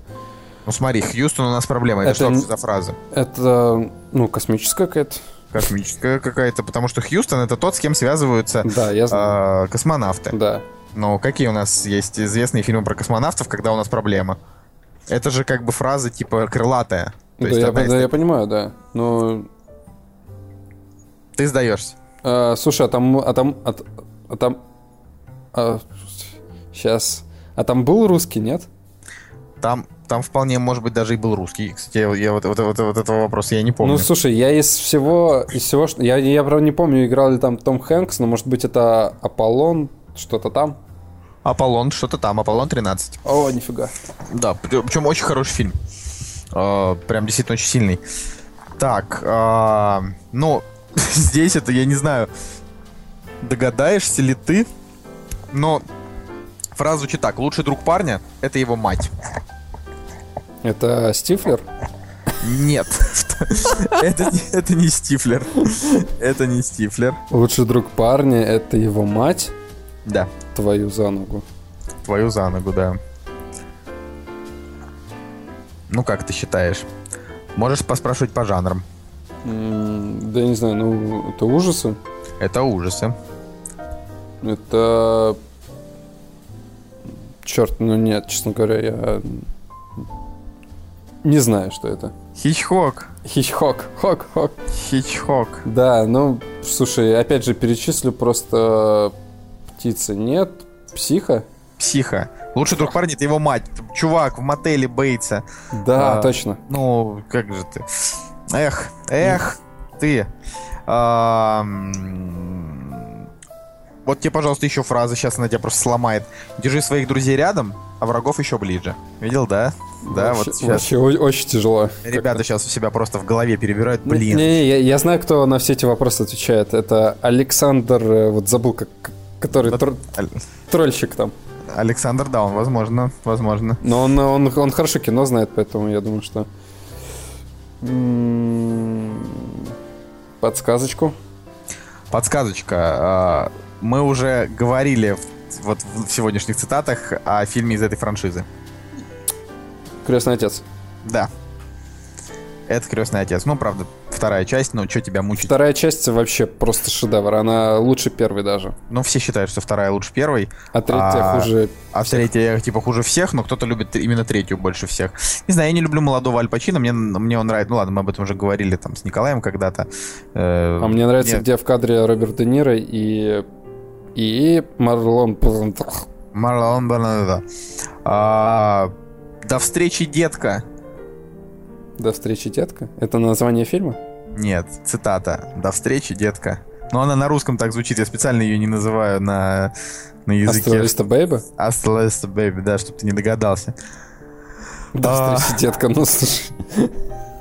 Ну смотри, Хьюстон у нас проблема. Это, Это что за фраза? Это, ну, космическая какая-то. Космическая какая-то, потому что Хьюстон это тот, с кем связываются Да, я знаю. а, космонавты. Да. Но какие у нас есть известные фильмы про космонавтов, когда у нас проблема? Это же как бы фраза типа крылатая. То Да, есть я, одна из да, я понимаю, да. Но, Ты сдаешься. э, слушай, а там, а там, а, а там, сейчас, а там был русский, нет? Там, там вполне, может быть, даже и был русский. Кстати, я, я вот, вот, вот- вот этого вопроса я не помню. Ну, слушай, я из всего, из всего, что... Я, я, правда, не помню, играл ли там Том Хэнкс, но, может быть, это Аполлон, что-то там. Аполлон, что-то там, Аполлон 13. О, нифига. Да, причем очень хороший фильм. А, прям действительно очень сильный. Так, а, ну, здесь это, я не знаю, догадаешься ли ты, но фраза звучит так. Лучший друг парня — это его мать. Это Стифлер? Нет. Это это не Стифлер. Это не Стифлер. Лучший друг парня — это его мать, Да, твою за ногу. твою за ногу, да. Ну, как ты считаешь? Можешь поспрашивать по жанрам. М, Да я не знаю, ну, это ужасы. Это ужасы. Это... Черт, ну нет, честно говоря, я... Не знаю, что это. Хичхок. Хичхок, хок, хок. Хичхок. Да, ну, слушай, опять же, перечислю просто птицы. Нет, психа. Психа. Лучший друг парня это его мать. Чувак в мотеле Бейтса. Да, А, точно. Ну, как же ты? Эх, эх, ты. А, Вот тебе, пожалуйста, еще фраза, сейчас она тебя просто сломает. Держи своих друзей рядом, а врагов еще ближе. Видел, да? Да, вообще, вот сейчас. вообще очень тяжело. Ребята сейчас у себя просто в голове перебирают. Не- Блин. Не, я, я знаю, кто на все эти вопросы отвечает. Это Александр, э, вот забыл, как, который Вот тр- Аль- трольщик там. Александр Даун, возможно, возможно. Но он, он, он хорошо кино знает, поэтому я думаю, что... Подсказочку. Подсказочка. Мы уже говорили в- вот в сегодняшних цитатах о фильме из этой франшизы. Крестный отец. Да. Это крестный отец. Ну, правда, вторая часть, но что тебя мучить? Вторая часть вообще просто шедевр. Она лучше первой даже. Ну, все считают, что вторая лучше первой, А третья А, хуже. а третья, типа, хуже всех, но кто-то любит именно третью больше всех. Не знаю, я не люблю молодого Аль Пачино, мне, мне он нравится. Ну ладно, мы об этом уже говорили там с Николаем когда-то. Э, А мне нравится, нет. где в кадре Роберт Де Ниро и... И Марлон Брандо. Марлон Брандо. А, До встречи, детка. До встречи, детка. Это название фильма? Нет, цитата. До встречи, детка. Но она на русском так звучит, я специально ее не называю на, на языке. Hasta la vista, baby? Hasta la vista, baby, да, чтобы ты не догадался. До А. встречи, детка. Ну, слушай.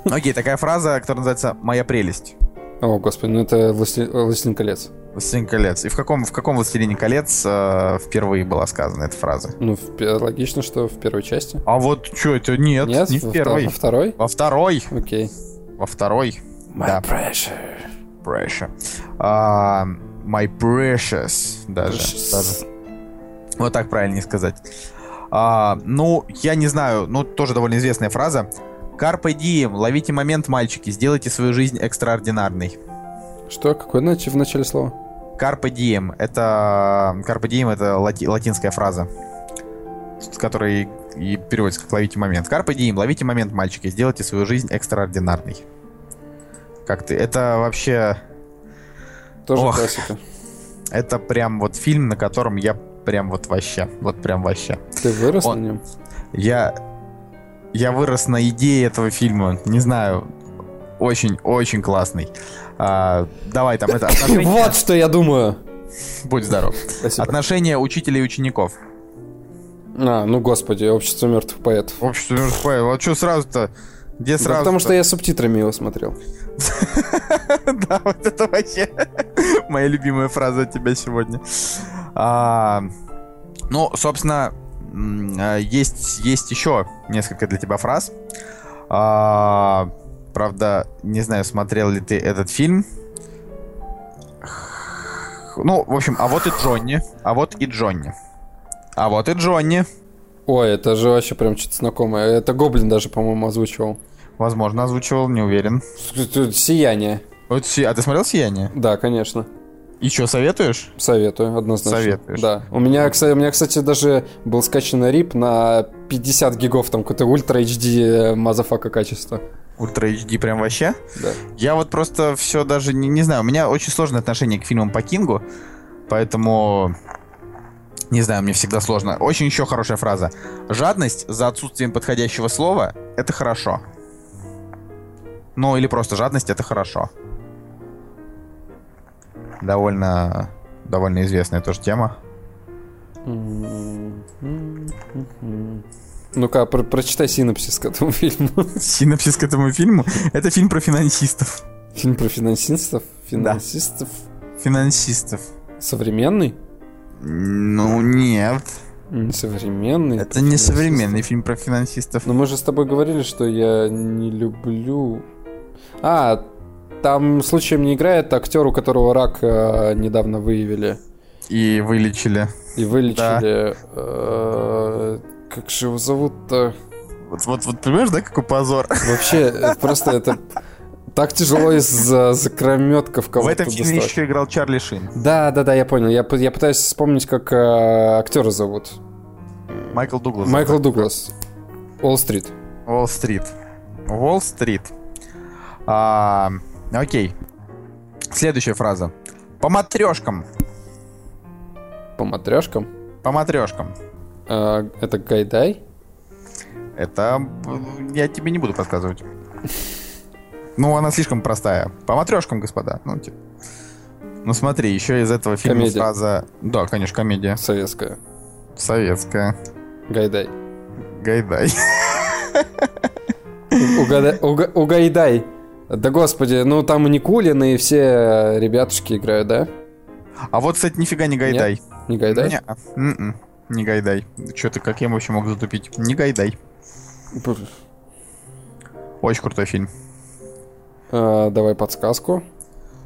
Окей, такая фраза, которая называется «Моя прелесть». О, господи, ну это «Властелин «Властелин колец». «Властелин колец». И в каком, в каком «Властелине колец» э, впервые была сказана эта фраза? Ну, в логично, что в первой части. А вот что это? Нет, Нет? не в первой. Во второй? Во второй. Окей. Во второй. Да. pressure. Pressure. А, my precious. Даже. даже. Вот так правильнее сказать. А, ну, я не знаю, ну, тоже довольно известная фраза. Carpe diem, ловите момент, мальчики, сделайте свою жизнь экстраординарной. Что? Какое в начале слова? Carpe diem, это... Carpe diem это лати- латинская фраза, с которой и переводится как ловите момент. Carpe diem, ловите момент, мальчики, сделайте свою жизнь экстраординарной. Как ты? Это вообще... Тоже Ох. классика. Это прям вот фильм, на котором я прям вот вообще, вот прям вообще. Ты вырос Он- на нем? Я, я вырос на идее этого фильма. Не знаю, очень-очень классный. А, давай там это отношения- Вот что я думаю. Будь здоров. Спасибо. Отношения учителей и учеников. А, ну господи, общество мертвых поэтов. Общество мертвых поэтов. Вот что сразу-то? Где Да сразу? потому что я субтитрами его смотрел. Да, вот это вообще Моя любимая фраза от тебя сегодня. А, ну, собственно, а, есть, есть еще несколько для тебя фраз. А, правда, не знаю, смотрел ли ты этот фильм. Ну, в общем, а вот и Джонни. А вот и Джонни. А вот и Джонни. Ой, это же вообще прям что-то знакомое. Это Гоблин даже, по-моему, озвучивал. Возможно, озвучивал, не уверен. Сияние. Вот, а ты смотрел «Сияние»? Да, конечно. И что, советуешь? Советую, однозначно. Советуешь? Да. У меня, кстати, у меня, кстати, даже был скачан рип на 50 гигов, там какое-то ultra HD motherfucker качество. Ultra HD прям вообще? Да. Я вот просто все даже не, не знаю. У меня очень сложное отношение к фильмам по Кингу, поэтому не знаю, мне всегда сложно. Очень еще хорошая фраза. Жадность за отсутствием подходящего слова — это хорошо. Ну, или просто жадность — это хорошо. Довольно, довольно известная тоже тема. Ну-ка, про прочитай синопсис к этому фильму. Синопсис к этому фильму? Это фильм про финансистов. Фильм про финансистов? Финансистов? Да. Финансистов. Современный? Ну, нет. Не современный. Это не современный фильм про финансистов. Но мы же с тобой говорили, что я не люблю... А, там случаем не играет актер, у которого рак э, недавно выявили. И вылечили. И вылечили. Да. Э, как же его зовут-то? Вот, вот, вот понимаешь, да, какой позор? Вообще, просто это так тяжело из-за закрометков кого-то В этом фильме достать. еще играл Чарли Шин. Да, да, да, я понял. Я, я пытаюсь вспомнить, как э, актера зовут. Майкл Дуглас. Майкл Дуглас. Уолл-стрит. Уолл-стрит. Уолл-стрит. А, окей. Следующая фраза. По матрешкам. По матрешкам? По матрешкам. А, это Гайдай? Это я тебе не буду подсказывать. Ну, она слишком простая. По матрешкам, господа. Ну, типа. Ну, смотри, еще из этого фильма комедия. фраза... Да, конечно, комедия. Советская. Советская. Гайдай. Гайдай. Угайдай. Да господи, ну там и Никулин, и все ребятушки играют, да? А вот, кстати, нифига не Гайдай. Нет? Не Гайдай? Не, м-м, не Гайдай. Че ты, как я вообще мог затупить? Не Гайдай. Очень крутой фильм. А, давай подсказку.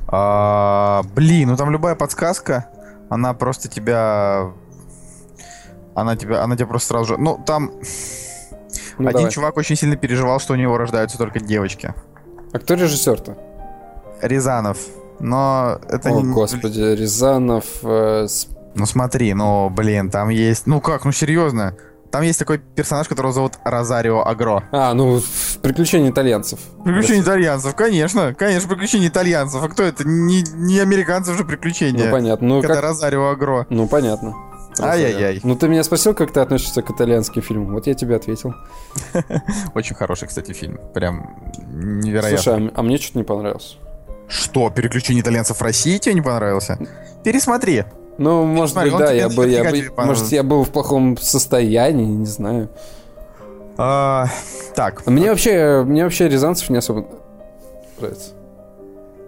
А, блин, ну там любая подсказка, она просто тебя... Она тебя, она тебя просто сразу же... Ну, там... Ну, Один давай. чувак очень сильно переживал, что у него рождаются только девочки. А кто режиссер-то? Рязанов. Но это О, не... господи, Рязанов... Э, с... Ну смотри, ну, блин, там есть... Ну как, ну серьезно? Там есть такой персонаж, которого зовут Розарио Агро. А, ну, приключения итальянцев. Приключения итальянцев, конечно. Конечно, приключения итальянцев. А кто это? Не, не американцев же приключения. Ну, понятно. Ну, это как... Розарио Агро. Ну, понятно. Ай-яй-яй. Ну, ты меня спросил, как ты относишься к итальянским фильмам. Вот я тебе ответил. Очень хороший, кстати, фильм. Прям невероятно. Слушай, а, а мне что-то не понравилось. Что, переключение итальянцев в России тебе не понравился? Пересмотри. Ну, может Смотри, быть, да, я бы, я бы, может, я был в плохом состоянии, не знаю. А, так. Мне вообще, мне вообще Рязанцев не особо нравится.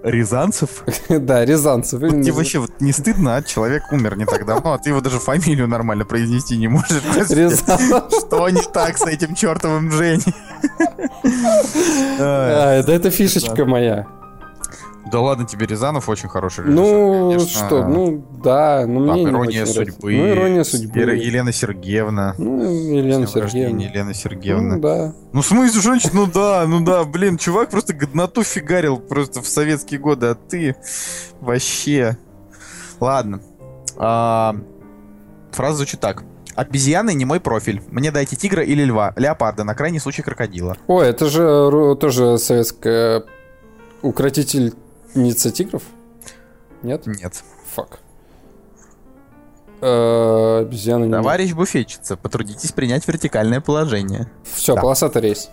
Рязанцев? да, Рязанцев. Вот тебе вообще вот не стыдно, а человек умер не так давно, а ты его даже фамилию нормально произнести не можешь. Что не так с этим чертовым Женей? а, это, это фишечка моя. Да ладно тебе, Рязанов очень хороший режиссер. Ну, конечно. что, ну, да. Ну, мне ирония судьбы. Ну, ирония судьбы. Елена Сергеевна. Ну, Елена Сергеевна. Елена Сергеевна. Ну, да. Ну, в смысле, женщина, ну да, ну да, блин, чувак просто годноту фигарил просто в советские годы, а ты вообще... Ладно. А, фраза звучит так. Обезьяны не мой профиль. Мне дайте тигра или льва, леопарда, на крайний случай крокодила. Ой, это же тоже советская укротитель Ницца тигров? Нет? Нет. Фак. Э, обезьяны Товарищ буфетчица, потрудитесь принять вертикальное положение. Все, да. полосатый рейс.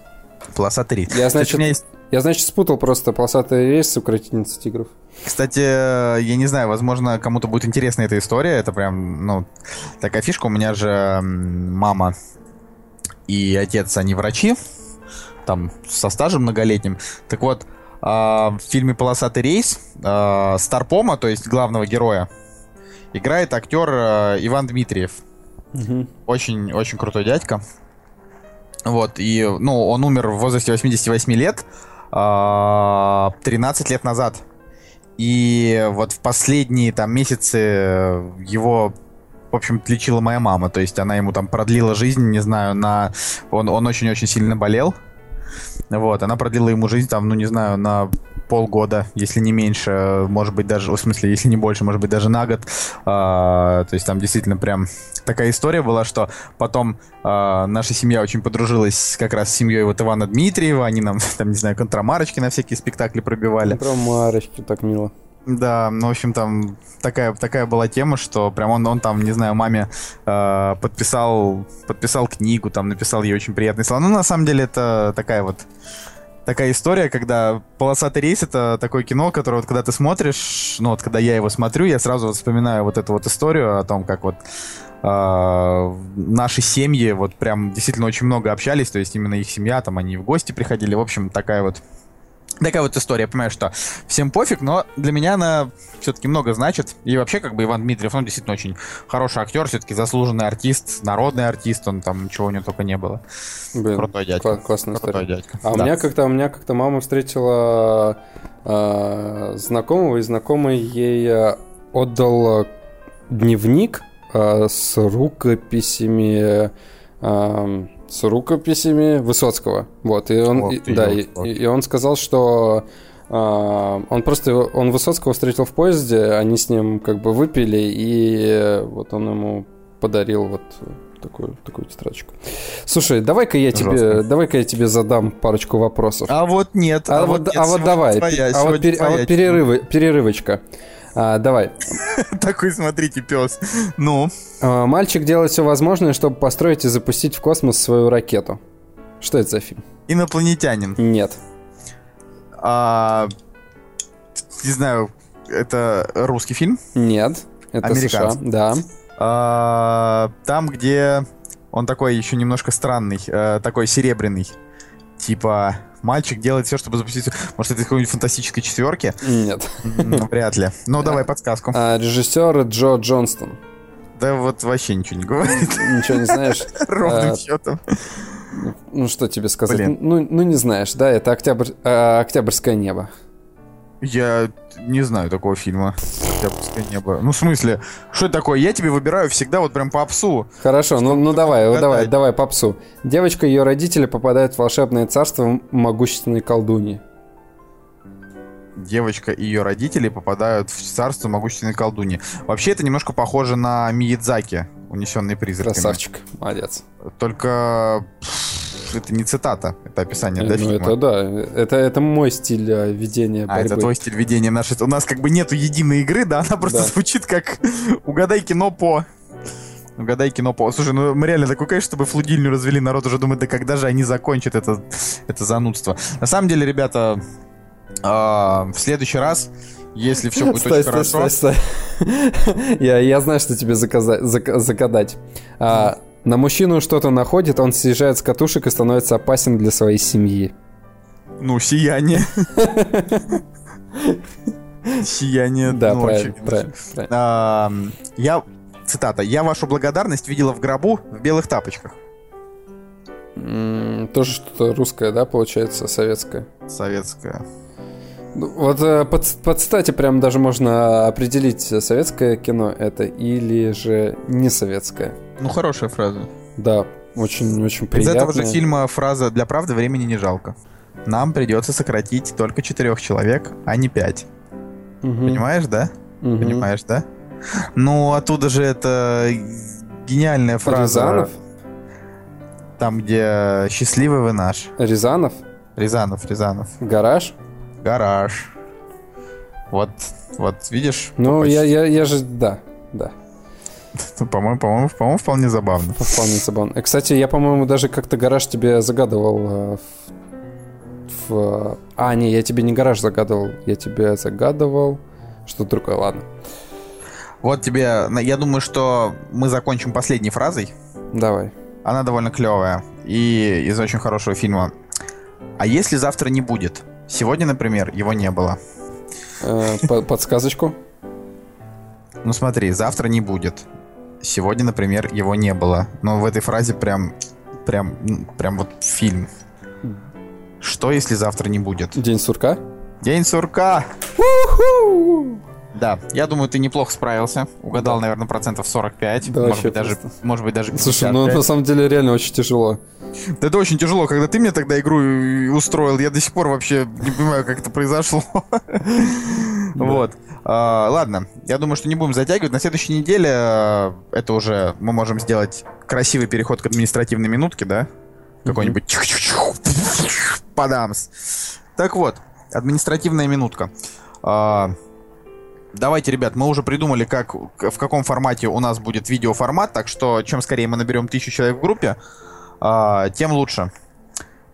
Полосатый рейс. Я, значит, есть... я, значит, спутал просто полосатый рейс с укротительницей тигров. Кстати, я не знаю, возможно, кому-то будет интересна эта история. Это прям, ну, такая фишка. У меня же мама и отец, они врачи, там, со стажем многолетним. Так вот, в фильме «Полосатый рейс» э, Старпома, то есть главного героя, играет актер э, Иван Дмитриев. Очень, очень крутой дядька. Вот, и, ну, он умер в возрасте 88 лет, э, 13 лет назад. И вот в последние там месяцы его в общем, лечила моя мама. То есть она ему там продлила жизнь, не знаю, на... Он, он очень-очень сильно болел. Вот, она продлила ему жизнь там, ну, не знаю, на полгода, если не меньше, может быть даже, в смысле, если не больше, может быть даже на год. А, то есть там действительно прям такая история была, что потом а, наша семья очень подружилась как раз с семьей вот Ивана Дмитриева, они нам там, не знаю, контрамарочки на всякие спектакли пробивали. Контрамарочки, так мило. Да, ну, в общем, там такая, такая была тема, что прям он, он там, не знаю, маме э, подписал, подписал книгу, там написал ей очень приятные слова. Ну, на самом деле, это такая вот такая история, когда «Полосатый рейс» — это такое кино, которое вот когда ты смотришь, ну вот когда я его смотрю, я сразу вот вспоминаю вот эту вот историю о том, как вот э, наши семьи вот прям действительно очень много общались, то есть именно их семья, там они в гости приходили, в общем, такая вот Такая вот история, я понимаю, что всем пофиг, но для меня она все-таки много значит. И вообще, как бы Иван Дмитриев, он действительно очень хороший актер, все-таки заслуженный артист, народный артист, он там чего у него только не было. Блин, Крутой дядька. кла- классная Крутой история. дядька. А у Да. меня как-то у меня как-то мама встретила э, знакомого, и знакомый ей э, отдал дневник э, с рукописями э, с рукописями Высоцкого. Вот, и он, Ох и- да, и, ёлки-палки. и он сказал, что э, он просто он Высоцкого встретил в поезде, они с ним как бы выпили, и вот он ему подарил вот такую, такую тетрадочку. Слушай, давай-ка я тебе, давай-ка я тебе задам парочку вопросов. А вот нет. А, вот, нет, а вот давай, твоя, а, вот пере- а вот перерывы, перерывочка. А, давай. Такой, смотрите, пес. Ну, А, Мальчик делает все возможное, чтобы построить и запустить в космос свою ракету. Что это за фильм? инопланетянин. Нет. А, не знаю, это русский фильм. Нет. Это США. Американский. Да. А, там, где он такой еще немножко странный, э, такой серебряный. Типа, мальчик делает все, чтобы запустить... Может, это из какой-нибудь фантастической четверки? Нет. М, Вряд ли. Ну, давай подсказку. А, режиссер Джо Джонстон. Да вот вообще ничего не говорит. Ничего не знаешь? Ровным А, счетом. Ну, что тебе сказать? Ну, ну, не знаешь, да? Это октябрь, а, «Октябрьское небо». Я не знаю такого фильма. «Октябрьское небо». Ну, в смысле, что это такое? Я тебе выбираю всегда вот прям по псу. Хорошо, ну, ну давай, угадать. давай, давай попсу. Девочка и ее родители попадают в волшебное царство могущественной колдуньи. Девочка и ее родители попадают в царство могущественной колдуньи. Вообще, это немножко похоже на Миядзаки, унесенные призраками. Красавчик, молодец. Только пф, это не цитата, это описание для ну, фильма. это да, это, это мой стиль э, ведения А, борьбы. это твой стиль ведения нашей... У нас как бы нету единой игры, да? Она просто Да. звучит как «Угадай кино по...» Угадай кино по... Слушай, ну мы реально такой, конечно, чтобы флудильню развели, народ уже думает, да когда же они закончат это, это занудство. На самом деле, ребята, а, в следующий раз, если все будет Стой, очень стой, хорошо... стой, стой. я, я знаю, что тебе заказа- зак- загадать. А, на мужчину что-то находит, он съезжает с катушек и становится опасен для своей семьи. Ну, сияние. Сияние Да, правильно. А, Я, цитата, «Я вашу благодарность видела в гробу в белых тапочках». Тоже что-то русское, да, получается, советское. Советская. Ну, Вот э, по, ц- по цитате прям даже можно определить, э, советское кино это или же не советское. Ну, хорошая фраза. Да, очень-очень Из приятно. этого же фильма фраза «Для правды времени не жалко». Нам придется сократить только четырех человек, а не пять. Понимаешь, да? Понимаешь, да? Ну, оттуда же это гениальная фраза. Рязанов? Там, где «Счастливый вы наш». Рязанов? Рязанов, Рязанов. Гараж? Гараж. Вот, вот, видишь? Ну, я, я, я же, да, да, По-моему, по-моему, по-моему, вполне забавно. вполне забавно. Кстати, я, по-моему, даже как-то гараж тебе загадывал э, в, в- А, не, я тебе не гараж загадывал, я тебе загадывал что-то другое, ладно. Вот тебе, я думаю, что мы закончим последней фразой. Давай. Она довольно клевая и из очень хорошего фильма. А если завтра не будет? Сегодня, например, его не было. Э, по- Подсказочку. Ну смотри, завтра не будет. Сегодня, например, его не было. Но в этой фразе прям, прям, м, прям вот фильм. Что, если завтра не будет? День сурка. День сурка! Да, я думаю, ты неплохо справился. Угадал, наверное, процентов 45. Да, может, быть, даже, может быть, даже Слушай, ну 55. на самом деле реально очень тяжело. Да это очень тяжело, когда ты мне тогда игру устроил. Я до сих пор вообще не понимаю, как это произошло. Вот. А, Ладно, я думаю, что не будем затягивать. На следующей неделе э, это уже мы можем сделать красивый переход к административной минутке, да? Какой-нибудь падамс. Так вот, административная минутка. Давайте, ребят, мы уже придумали, как, в каком формате у нас будет видеоформат, так что чем скорее мы наберем тысячу человек в группе, а, тем лучше.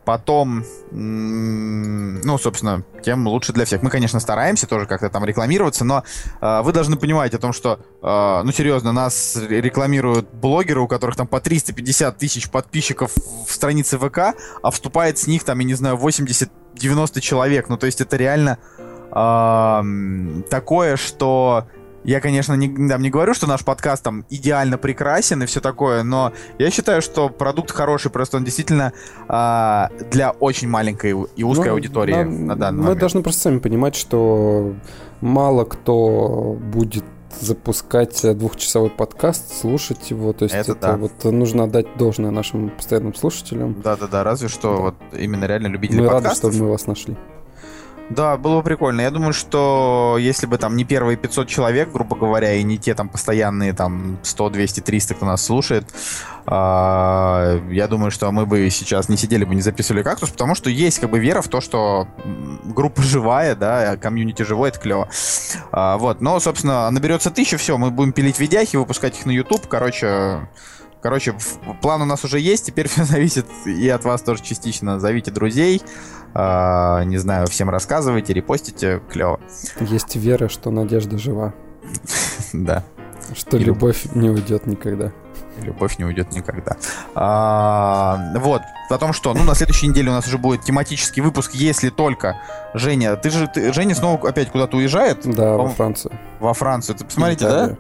Потом, ну, собственно, тем лучше для всех. Мы, конечно, стараемся тоже как-то там рекламироваться, но а, вы должны понимать о том, что, а, ну, серьезно, нас ре- рекламируют блогеры, у которых там по 350 тысяч подписчиков в странице ВК, а вступает с них там, я не знаю, 80-90 человек. Ну, то есть это реально такое, что я, конечно, не, там, не говорю, что наш подкаст там идеально прекрасен и все такое, но я считаю, что продукт хороший, просто он действительно а, для очень маленькой и узкой Ну, аудитории нам- на данный Мы момент. должны просто сами понимать, что мало кто будет запускать э, двухчасовой подкаст, слушать его. То есть Это это, да. вот нужно отдать должное нашим постоянным слушателям. Да-да-да, разве что Да. вот именно реально любители Мы рады, подкастов. что мы вас нашли. Да, было бы прикольно. Я думаю, что если бы там не первые 500 человек, грубо говоря, и не те там постоянные там 100, 200, 300, кто нас слушает, а, я думаю, что мы бы сейчас не сидели бы, не записывали кактус, потому что есть как бы вера в то, что группа живая, да, комьюнити живой, это клево. А, вот, но, собственно, наберется тысяча, все, мы будем пилить видяхи, выпускать их на YouTube, короче... Короче, план у нас уже есть, теперь все зависит и от вас тоже частично. Зовите друзей, а, не знаю, всем рассказывайте, репостите, клево. Есть вера, что надежда жива, Да, что любовь не уйдет никогда. любовь не уйдет никогда. А, вот, о том, что, ну, на следующей неделе у нас уже будет тематический выпуск, если только Женя, ты же, ты- Женя снова опять куда-то уезжает Да, во Францию. во Францию. Ты посмотрите, да?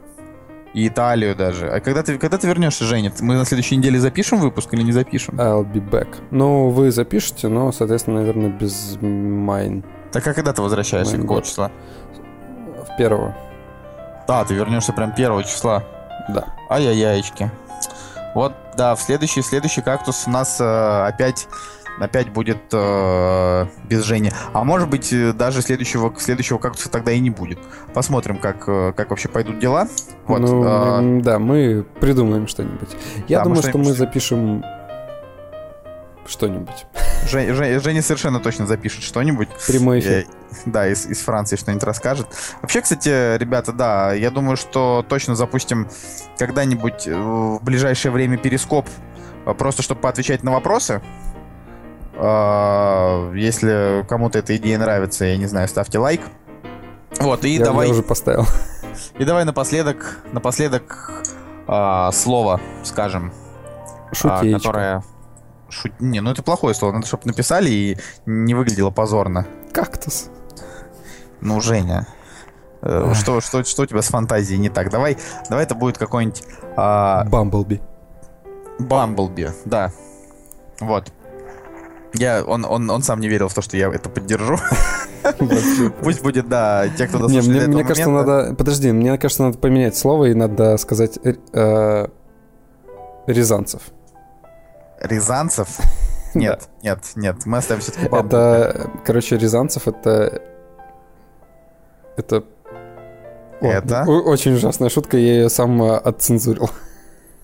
Италию. И Италию даже. А когда ты, когда ты вернешься, Женя? Мы на следующей неделе запишем выпуск или не запишем? I'll be back. Ну, вы запишете, но, соответственно, наверное, без mein. Так а когда ты возвращаешься? Mein Какого Gott. числа? В первого. Да, ты вернешься прям первого числа. Да. Ай-яй-яечки. Вот, да, в следующий, следующий кактус у нас э, опять, опять будет э, без Жени. А может быть, э, даже следующего, следующего кактуса тогда и не будет. Посмотрим, как, э, как вообще пойдут дела. Вот, ну, э, да, мы придумаем что-нибудь. Я Да, мы думаю, что мы запишем что-нибудь. Жень- Жень- Женя совершенно точно запишет что-нибудь. Прямой Э, эфир. Да, из, из Франции что-нибудь расскажет. Вообще, кстати, ребята, да, я думаю, что точно запустим когда-нибудь э, в ближайшее время перископ, э, просто чтобы поотвечать на вопросы. А, Если кому-то эта идея нравится, я не знаю, ставьте лайк. Вот, и Я, давай, я уже поставил. и давай напоследок, напоследок а, слово скажем, а, Шутеечка. которое... Шу- Не, ну это плохое слово, надо, чтобы написали и не выглядело позорно. Кактус. Ну, Женя, э, что, что, что у тебя с фантазией не так? Давай, давай это будет какой-нибудь а, Бамблби. Бамблби, да. Вот. Я, он, он, он сам не верил в то, что я это поддержу. Пусть будет, да, те, кто Не, дослушали мне, мне кажется, надо... Подожди, мне кажется, надо поменять слово, и надо сказать э, Рязанцев. Рязанцев? Нет, нет, нет, мы оставим все-таки. Это, короче, Рязанцев это... Это... Это? очень ужасная шутка, я ее сам э, отцензурил.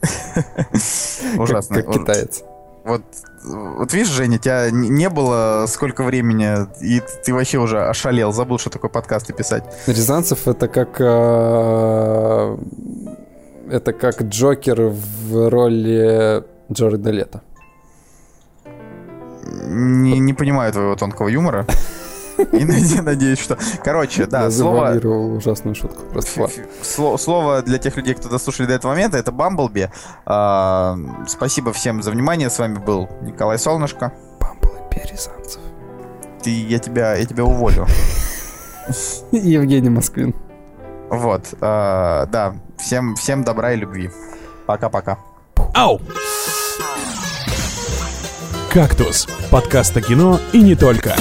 Ужасно. Как китаец. Вот, вот видишь, Женя, тебя не было сколько времени, и ты вообще уже ошалел, забыл, что такое подкасты писать. Рязанцев это как... э, это как Джокер в роли Джареда Лето. Не, не понимаю твоего тонкого юмора. И наде- надеюсь, что... Короче, да, я слово... ужасную шутку. Слово для тех людей, кто дослушали до этого момента, это Бамблби. А, Спасибо всем за внимание. С вами был Николай Солнышко. Бамблби Рязанцев. Ты, я, тебя, я тебя уволю. Евгений Москвин. Вот, э, да, всем, всем добра и любви. Пока-пока. Ау! «Кактус» — подкаст о кино и не только.